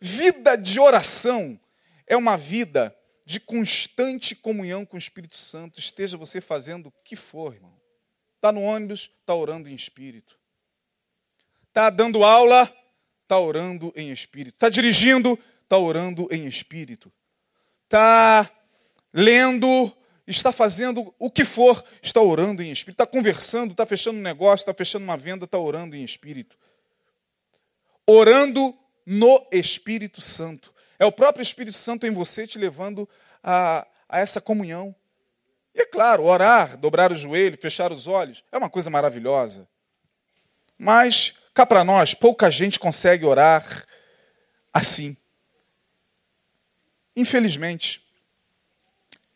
Vida de oração é uma vida de constante comunhão com o Espírito Santo. Esteja você fazendo o que for, irmão. Está no ônibus, está orando em espírito. Está dando aula, está orando em espírito. Está dirigindo, está orando em espírito. Está lendo, está fazendo o que for, está orando em espírito. Está conversando, está fechando um negócio, está fechando uma venda, está orando em espírito orando no Espírito Santo. É o próprio Espírito Santo em você te levando a, a essa comunhão. E é claro, orar, dobrar o joelho, fechar os olhos, é uma coisa maravilhosa. Mas, cá para nós, pouca gente consegue orar assim. Infelizmente.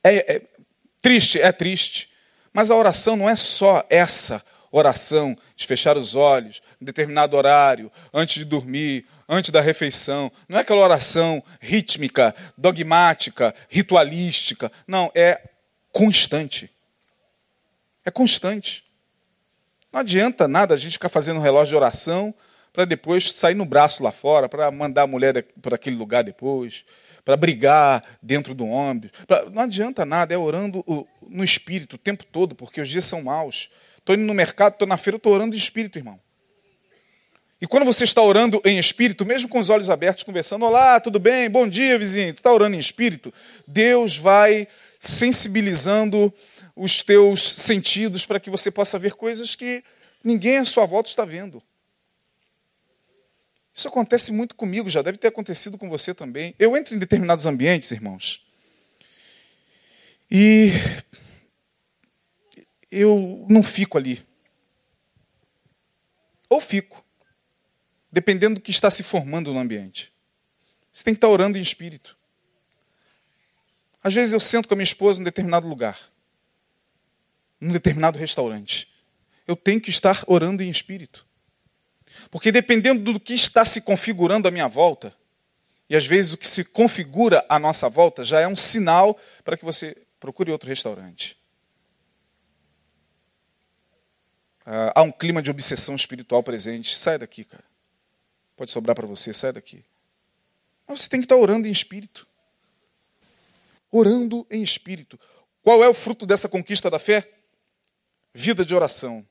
É, é triste, é triste. Mas a oração não é só essa oração, de fechar os olhos, em determinado horário, antes de dormir, antes da refeição. Não é aquela oração rítmica, dogmática, ritualística. Não, é constante. É constante. Não adianta nada a gente ficar fazendo um relógio de oração para depois sair no braço lá fora, para mandar a mulher para aquele lugar depois, para brigar dentro do ônibus. Pra... Não adianta nada, é orando no espírito o tempo todo, porque os dias são maus. Estou indo no mercado, estou na feira, estou orando em espírito, irmão. E quando você está orando em espírito, mesmo com os olhos abertos, conversando, olá, tudo bem? Bom dia, vizinho. Tu está orando em espírito? Deus vai sensibilizando os teus sentidos para que você possa ver coisas que ninguém à sua volta está vendo. Isso acontece muito comigo, já deve ter acontecido com você também. Eu entro em determinados ambientes, irmãos, e eu não fico ali. Ou fico, dependendo do que está se formando no ambiente. Você tem que estar orando em espírito. Às vezes eu sento com a minha esposa em um determinado lugar, num determinado restaurante. Eu tenho que estar orando em espírito. Porque dependendo do que está se configurando à minha volta, e às vezes o que se configura à nossa volta já é um sinal para que você procure outro restaurante. Ah, há um clima de obsessão espiritual presente. Sai daqui, cara. Pode sobrar para você, sai daqui. Mas você tem que estar orando em espírito. Orando em espírito. Qual é o fruto dessa conquista da fé? Vida de oração.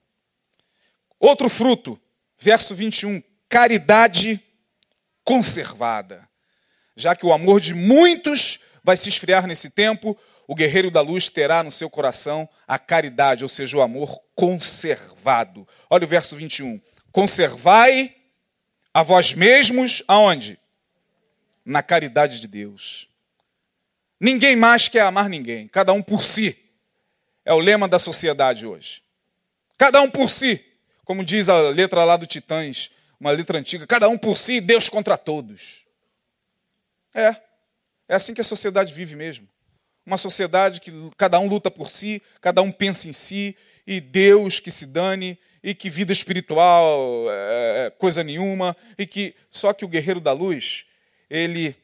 Outro fruto, verso 21, caridade conservada. Já que o amor de muitos vai se esfriar nesse tempo, o guerreiro da luz terá no seu coração a caridade, ou seja, o amor conservado. Olha o verso 21. Conservai a vós mesmos aonde? Na caridade de Deus. Ninguém mais quer amar ninguém, cada um por si. É o lema da sociedade hoje. Cada um por si. Como diz a letra lá do Titãs, uma letra antiga, cada um por si, Deus contra todos. É. É assim que a sociedade vive mesmo. Uma sociedade que cada um luta por si, cada um pensa em si, e Deus que se dane, e que vida espiritual é, é coisa nenhuma, e que só que o guerreiro da luz, ele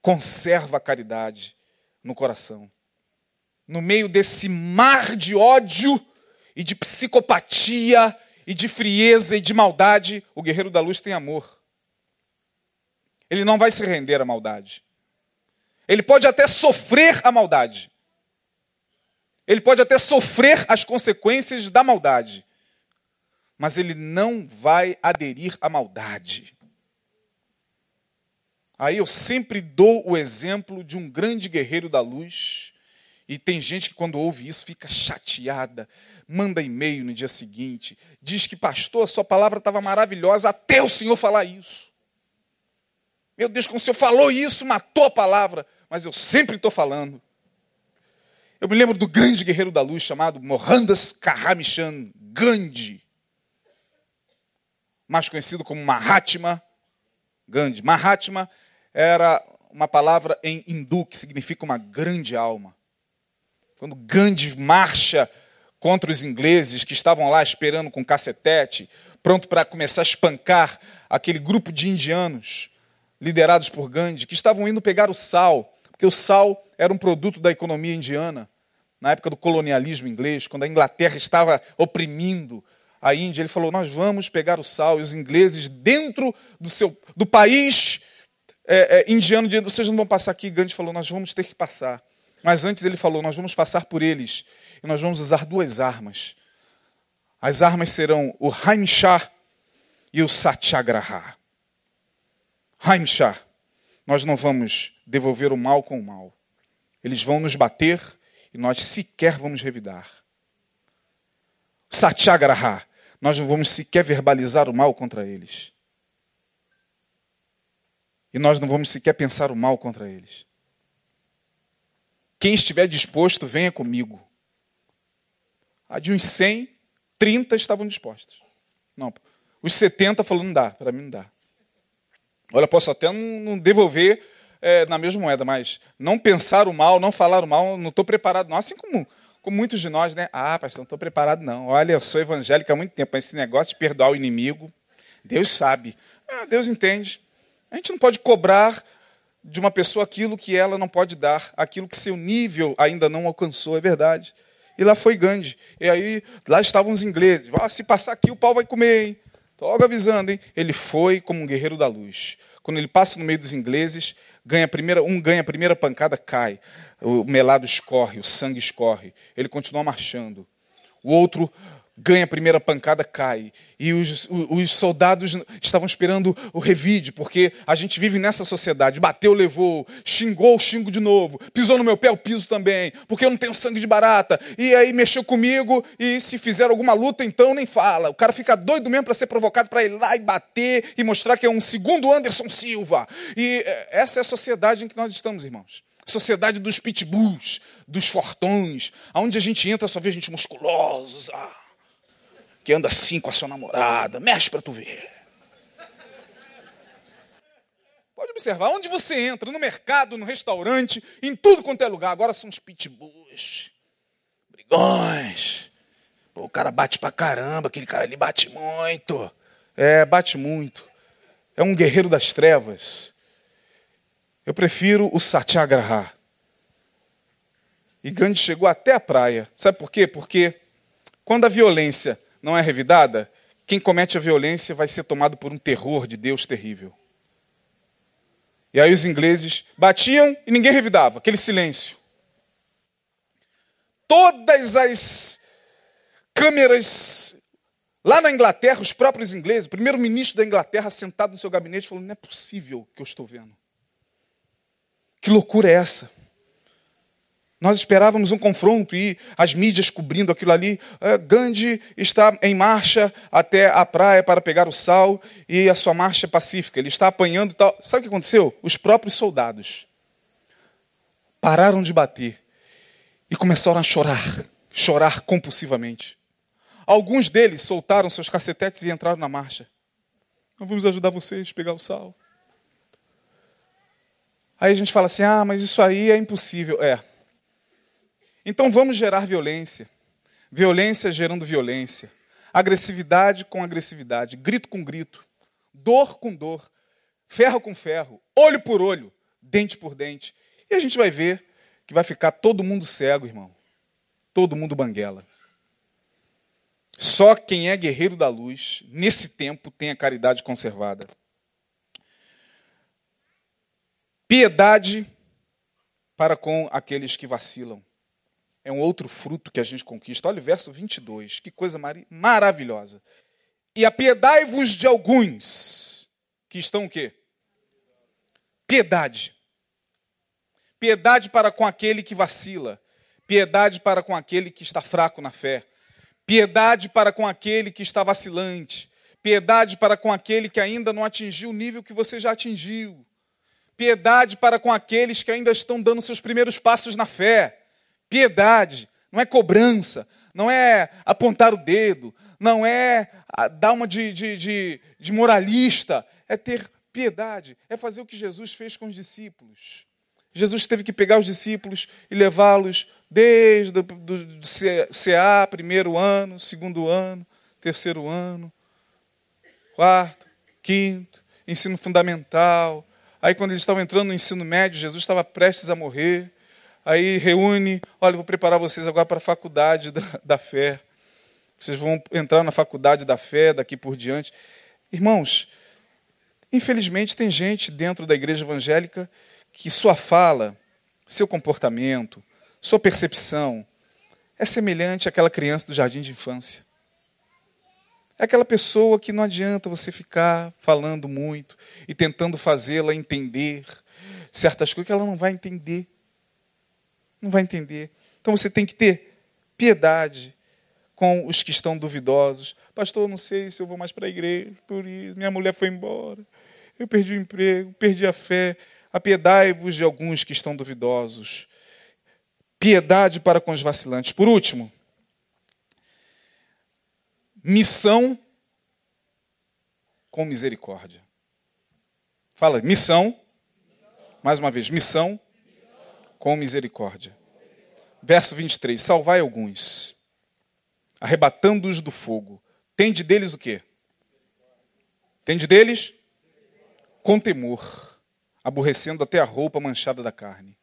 conserva a caridade no coração. No meio desse mar de ódio e de psicopatia e de frieza e de maldade, o guerreiro da luz tem amor. Ele não vai se render à maldade. Ele pode até sofrer a maldade. Ele pode até sofrer as consequências da maldade. Mas ele não vai aderir à maldade. Aí eu sempre dou o exemplo de um grande guerreiro da luz. E tem gente que, quando ouve isso, fica chateada, manda e-mail no dia seguinte, diz que, pastor, a sua palavra estava maravilhosa até o senhor falar isso. Meu Deus, quando o senhor falou isso, matou a palavra. Mas eu sempre estou falando. Eu me lembro do grande guerreiro da luz chamado Mohandas Karamchand Gandhi, mais conhecido como Mahatma Gandhi. Mahatma era uma palavra em hindu que significa uma grande alma. Quando Gandhi marcha contra os ingleses que estavam lá esperando com cacetete, pronto para começar a espancar aquele grupo de indianos liderados por Gandhi, que estavam indo pegar o sal, porque o sal era um produto da economia indiana, na época do colonialismo inglês, quando a Inglaterra estava oprimindo a Índia, ele falou: Nós vamos pegar o sal, e os ingleses, dentro do, seu, do país é, é, indiano dizendo: vocês não vão passar aqui. Gandhi falou: nós vamos ter que passar. Mas antes ele falou: nós vamos passar por eles e nós vamos usar duas armas. As armas serão o Haimshah e o Satyagraha. Haimshah, nós não vamos devolver o mal com o mal. Eles vão nos bater e nós sequer vamos revidar. Satyagraha, nós não vamos sequer verbalizar o mal contra eles e nós não vamos sequer pensar o mal contra eles. Quem estiver disposto, venha comigo. A de uns 100, 30 estavam dispostos. Não, os 70 falou, não dá, para mim não dá. Olha, posso até não, devolver é, na mesma moeda, mas não pensar o mal, não falar o mal, não estou preparado não. Assim como, como muitos de nós, né? Ah, pastor, não estou preparado não. Olha, eu sou evangélico há muito tempo, mas esse negócio de perdoar o inimigo, Deus sabe. Ah, Deus entende. A gente não pode cobrar de uma pessoa aquilo que ela não pode dar, aquilo que seu nível ainda não alcançou, é verdade. E lá foi Gandhi. E aí, lá estavam os ingleses. Ah, se passar aqui, o pau vai comer, hein? Estou logo avisando, hein? Ele foi como um guerreiro da luz. Quando ele passa no meio dos ingleses, ganha primeira, um ganha a primeira pancada, cai. O melado escorre, o sangue escorre. Ele continua marchando. O outro ganha a primeira pancada, cai. E os, os, soldados estavam esperando o revide, porque a gente vive nessa sociedade. Bateu, levou, xingou, xingo de novo. Pisou no meu pé, eu piso também, porque eu não tenho sangue de barata. E aí mexeu comigo, e se fizer alguma luta, então nem fala. O cara fica doido mesmo para ser provocado para ir lá e bater e mostrar que é um segundo Anderson Silva. E é, essa é a sociedade em que nós estamos, irmãos sociedade dos pitbulls, dos fortões, aonde a gente entra só vê gente musculosa que anda assim com a sua namorada. Mexe para tu ver. Pode observar, onde você entra, no mercado, no restaurante, em tudo quanto é lugar, agora são os pitbulls, brigões. Pô, o cara bate pra caramba, aquele cara ali bate muito. É, bate muito. É um guerreiro das trevas. Eu prefiro o Satyagraha. E Gandhi chegou até a praia. Sabe por quê? Porque quando a violência não é revidada, quem comete a violência vai ser tomado por um terror de Deus terrível. E aí os ingleses batiam e ninguém revidava, aquele silêncio. Todas as câmeras Lá na Inglaterra, os próprios ingleses, o primeiro-ministro da Inglaterra, sentado no seu gabinete, falou: Não é possível o que eu estou vendo. Que loucura é essa? Nós esperávamos um confronto e as mídias cobrindo aquilo ali. Uh, Gandhi está em marcha até a praia para pegar o sal e a sua marcha é pacífica. Ele está apanhando tal. Sabe o que aconteceu? Os próprios soldados pararam de bater e começaram a chorar, chorar compulsivamente. Alguns deles soltaram seus cacetetes e entraram na marcha. Nós vamos ajudar vocês a pegar o sal. Aí a gente fala assim: ah, mas isso aí é impossível. É. Então vamos gerar violência. Violência gerando violência. Agressividade com agressividade. Grito com grito. Dor com dor. Ferro com ferro. Olho por olho. Dente por dente. E a gente vai ver que vai ficar todo mundo cego, irmão. Todo mundo banguela. Só quem é guerreiro da luz, nesse tempo, tem a caridade conservada. Piedade para com aqueles que vacilam. É um outro fruto que a gente conquista. Olha o verso 22, que coisa mar maravilhosa. E apiedai-vos de alguns que estão o quê? Piedade. Piedade para com aquele que vacila. Piedade para com aquele que está fraco na fé piedade para com aquele que está vacilante, piedade para com aquele que ainda não atingiu o nível que você já atingiu, piedade para com aqueles que ainda estão dando seus primeiros passos na fé. Piedade não é cobrança, não é apontar o dedo, não é dar uma de, de, de, de moralista, é ter piedade, é fazer o que Jesus fez com os discípulos. Jesus teve que pegar os discípulos e levá-los desde o CA, primeiro ano, segundo ano, terceiro ano, quarto, quinto, ensino fundamental. Aí, quando eles estavam entrando no ensino médio, Jesus estava prestes a morrer. Aí reúne, olha, vou preparar vocês agora para a faculdade da, da fé. Vocês vão entrar na faculdade da fé daqui por diante. Irmãos, infelizmente tem gente dentro da igreja evangélica que sua fala, seu comportamento, sua percepção é semelhante àquela criança do jardim de infância. É aquela pessoa que não adianta você ficar falando muito e tentando fazê-la entender certas coisas que ela não vai entender. Não vai entender. Então você tem que ter piedade com os que estão duvidosos. Pastor, não sei se eu vou mais para a igreja, por isso. Minha mulher foi embora. Eu perdi o emprego, perdi a fé. Apiedai-vos de alguns que estão duvidosos. Piedade para com os vacilantes. Por último, missão com misericórdia. Fala, missão. Mais uma vez, missão com misericórdia. Verso 23: Salvai alguns, arrebatando-os do fogo. Tende deles o quê? Tende deles com temor aborrecendo até a roupa manchada da carne.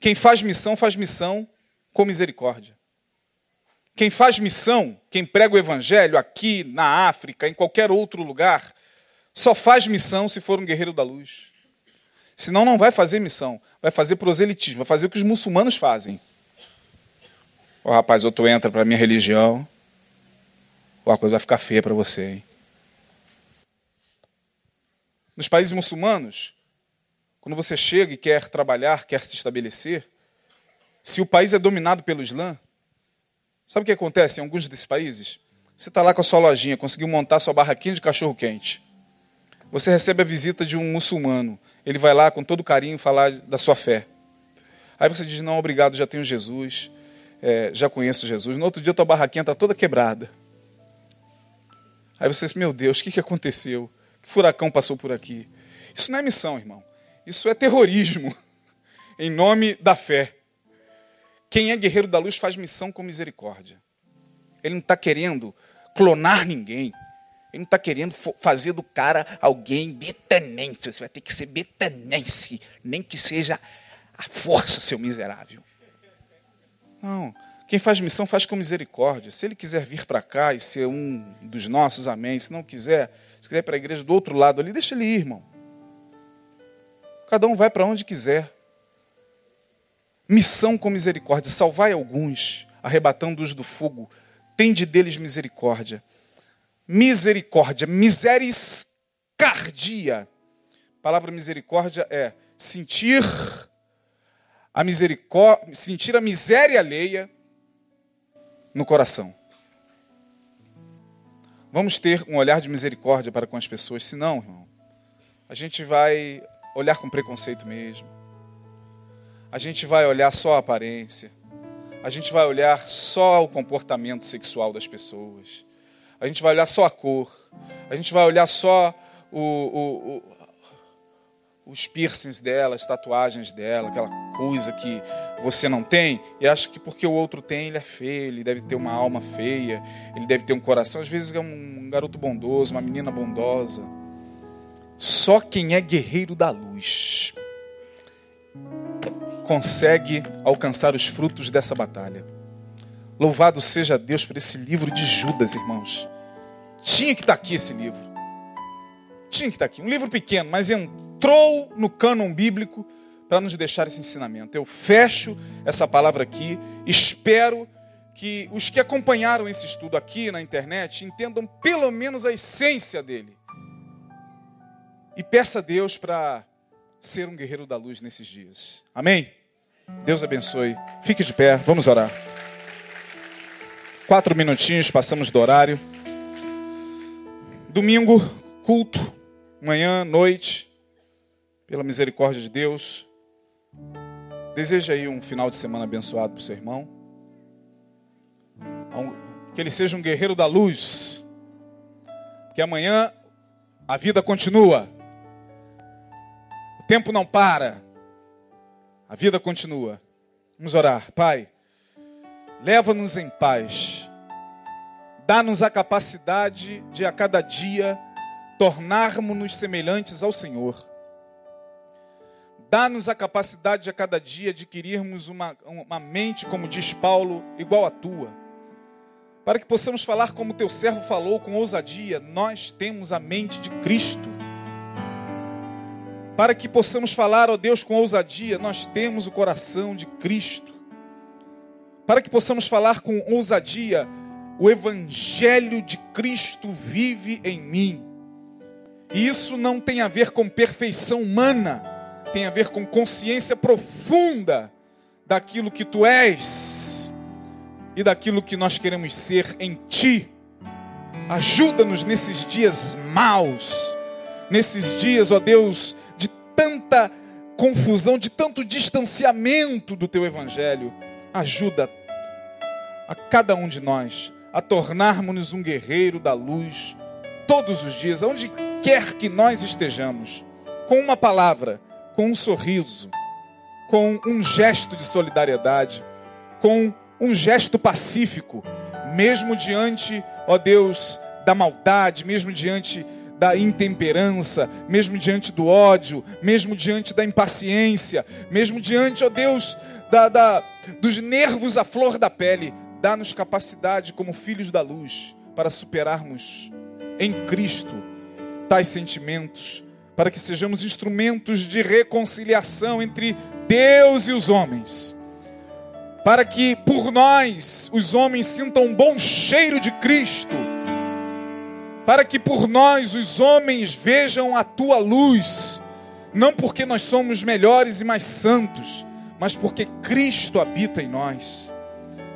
Quem faz missão, faz missão com misericórdia. Quem faz missão, quem prega o evangelho aqui, na África, em qualquer outro lugar, só faz missão se for um guerreiro da luz. Senão não vai fazer missão, vai fazer proselitismo, vai fazer o que os muçulmanos fazem. Ó oh, rapaz, ou tu entra para minha religião, ou a coisa vai ficar feia para você, hein? Nos países muçulmanos, quando você chega e quer trabalhar, quer se estabelecer, se o país é dominado pelo Islã, sabe o que acontece em alguns desses países? Você está lá com a sua lojinha, conseguiu montar sua barraquinha de cachorro-quente. Você recebe a visita de um muçulmano. Ele vai lá com todo carinho falar da sua fé. Aí você diz: Não, obrigado, já tenho Jesus, é, já conheço Jesus. No outro dia, tua barraquinha está toda quebrada. Aí você diz: Meu Deus, o que, que aconteceu? Que furacão passou por aqui? Isso não é missão, irmão. Isso é terrorismo em nome da fé. Quem é guerreiro da luz faz missão com misericórdia. Ele não está querendo clonar ninguém. Ele não está querendo fazer do cara alguém betanense. Você vai ter que ser betanense, nem que seja a força, seu miserável. Não. Quem faz missão faz com misericórdia. Se ele quiser vir para cá e ser um dos nossos, amém. Se não quiser, se quiser ir para a igreja do outro lado ali, deixa ele ir, irmão. Cada um vai para onde quiser. Missão com misericórdia. Salvai alguns, arrebatando-os do fogo. Tende deles misericórdia. Misericórdia, miseris cardia. A palavra misericórdia é sentir a misericórdia, sentir a miséria alheia no coração. Vamos ter um olhar de misericórdia para com as pessoas, senão, irmão, a gente vai olhar com preconceito mesmo. A gente vai olhar só a aparência. A gente vai olhar só o comportamento sexual das pessoas. A gente vai olhar só a cor. A gente vai olhar só o, o, o, os piercings dela, as tatuagens dela, aquela coisa que você não tem e acha que porque o outro tem, ele é feio, ele deve ter uma alma feia, ele deve ter um coração. Às vezes é um garoto bondoso, uma menina bondosa. Só quem é guerreiro da luz consegue alcançar os frutos dessa batalha. Louvado seja Deus por esse livro de Judas, irmãos. Tinha que estar aqui esse livro. Tinha que estar aqui. Um livro pequeno, mas entrou no cânon bíblico para nos deixar esse ensinamento. Eu fecho essa palavra aqui, espero que os que acompanharam esse estudo aqui na internet entendam pelo menos a essência dele. E peça a Deus para ser um guerreiro da luz nesses dias. Amém? Deus abençoe. Fique de pé, vamos orar. Quatro minutinhos, passamos do horário. Domingo, culto, manhã, noite, pela misericórdia de Deus. Deseja aí um final de semana abençoado para o seu irmão. Que ele seja um guerreiro da luz. Que amanhã a vida continua. O tempo não para. A vida continua. Vamos orar. Pai, leva-nos em paz. Dá-nos a capacidade de a cada dia tornarmos-nos semelhantes ao Senhor. Dá-nos a capacidade de a cada dia adquirirmos uma, uma mente, como diz Paulo, igual à tua. Para que possamos falar como teu servo falou, com ousadia, nós temos a mente de Cristo. Para que possamos falar, ó Deus, com ousadia, nós temos o coração de Cristo. Para que possamos falar com ousadia, o Evangelho de Cristo vive em mim. E isso não tem a ver com perfeição humana tem a ver com consciência profunda daquilo que tu és e daquilo que nós queremos ser em ti. Ajuda-nos nesses dias maus, nesses dias, ó Deus, de tanta confusão, de tanto distanciamento do teu evangelho. Ajuda a cada um de nós a tornarmos-nos um guerreiro da luz todos os dias, onde quer que nós estejamos, com uma palavra com um sorriso, com um gesto de solidariedade, com um gesto pacífico, mesmo diante, ó Deus, da maldade, mesmo diante da intemperança, mesmo diante do ódio, mesmo diante da impaciência, mesmo diante, ó Deus, da, da, dos nervos à flor da pele, dá-nos capacidade como filhos da luz para superarmos em Cristo tais sentimentos para que sejamos instrumentos de reconciliação entre Deus e os homens. Para que por nós os homens sintam um bom cheiro de Cristo. Para que por nós os homens vejam a tua luz, não porque nós somos melhores e mais santos, mas porque Cristo habita em nós.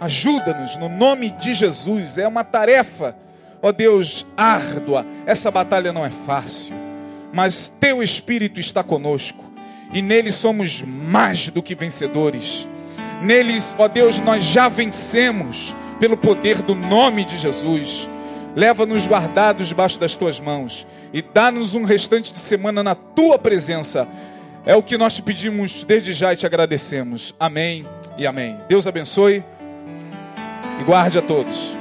Ajuda-nos no nome de Jesus. É uma tarefa, ó Deus, árdua. Essa batalha não é fácil mas teu Espírito está conosco, e nele somos mais do que vencedores. Neles, ó Deus, nós já vencemos pelo poder do nome de Jesus. Leva-nos guardados debaixo das tuas mãos e dá-nos um restante de semana na tua presença. É o que nós te pedimos desde já e te agradecemos. Amém e amém. Deus abençoe e guarde a todos.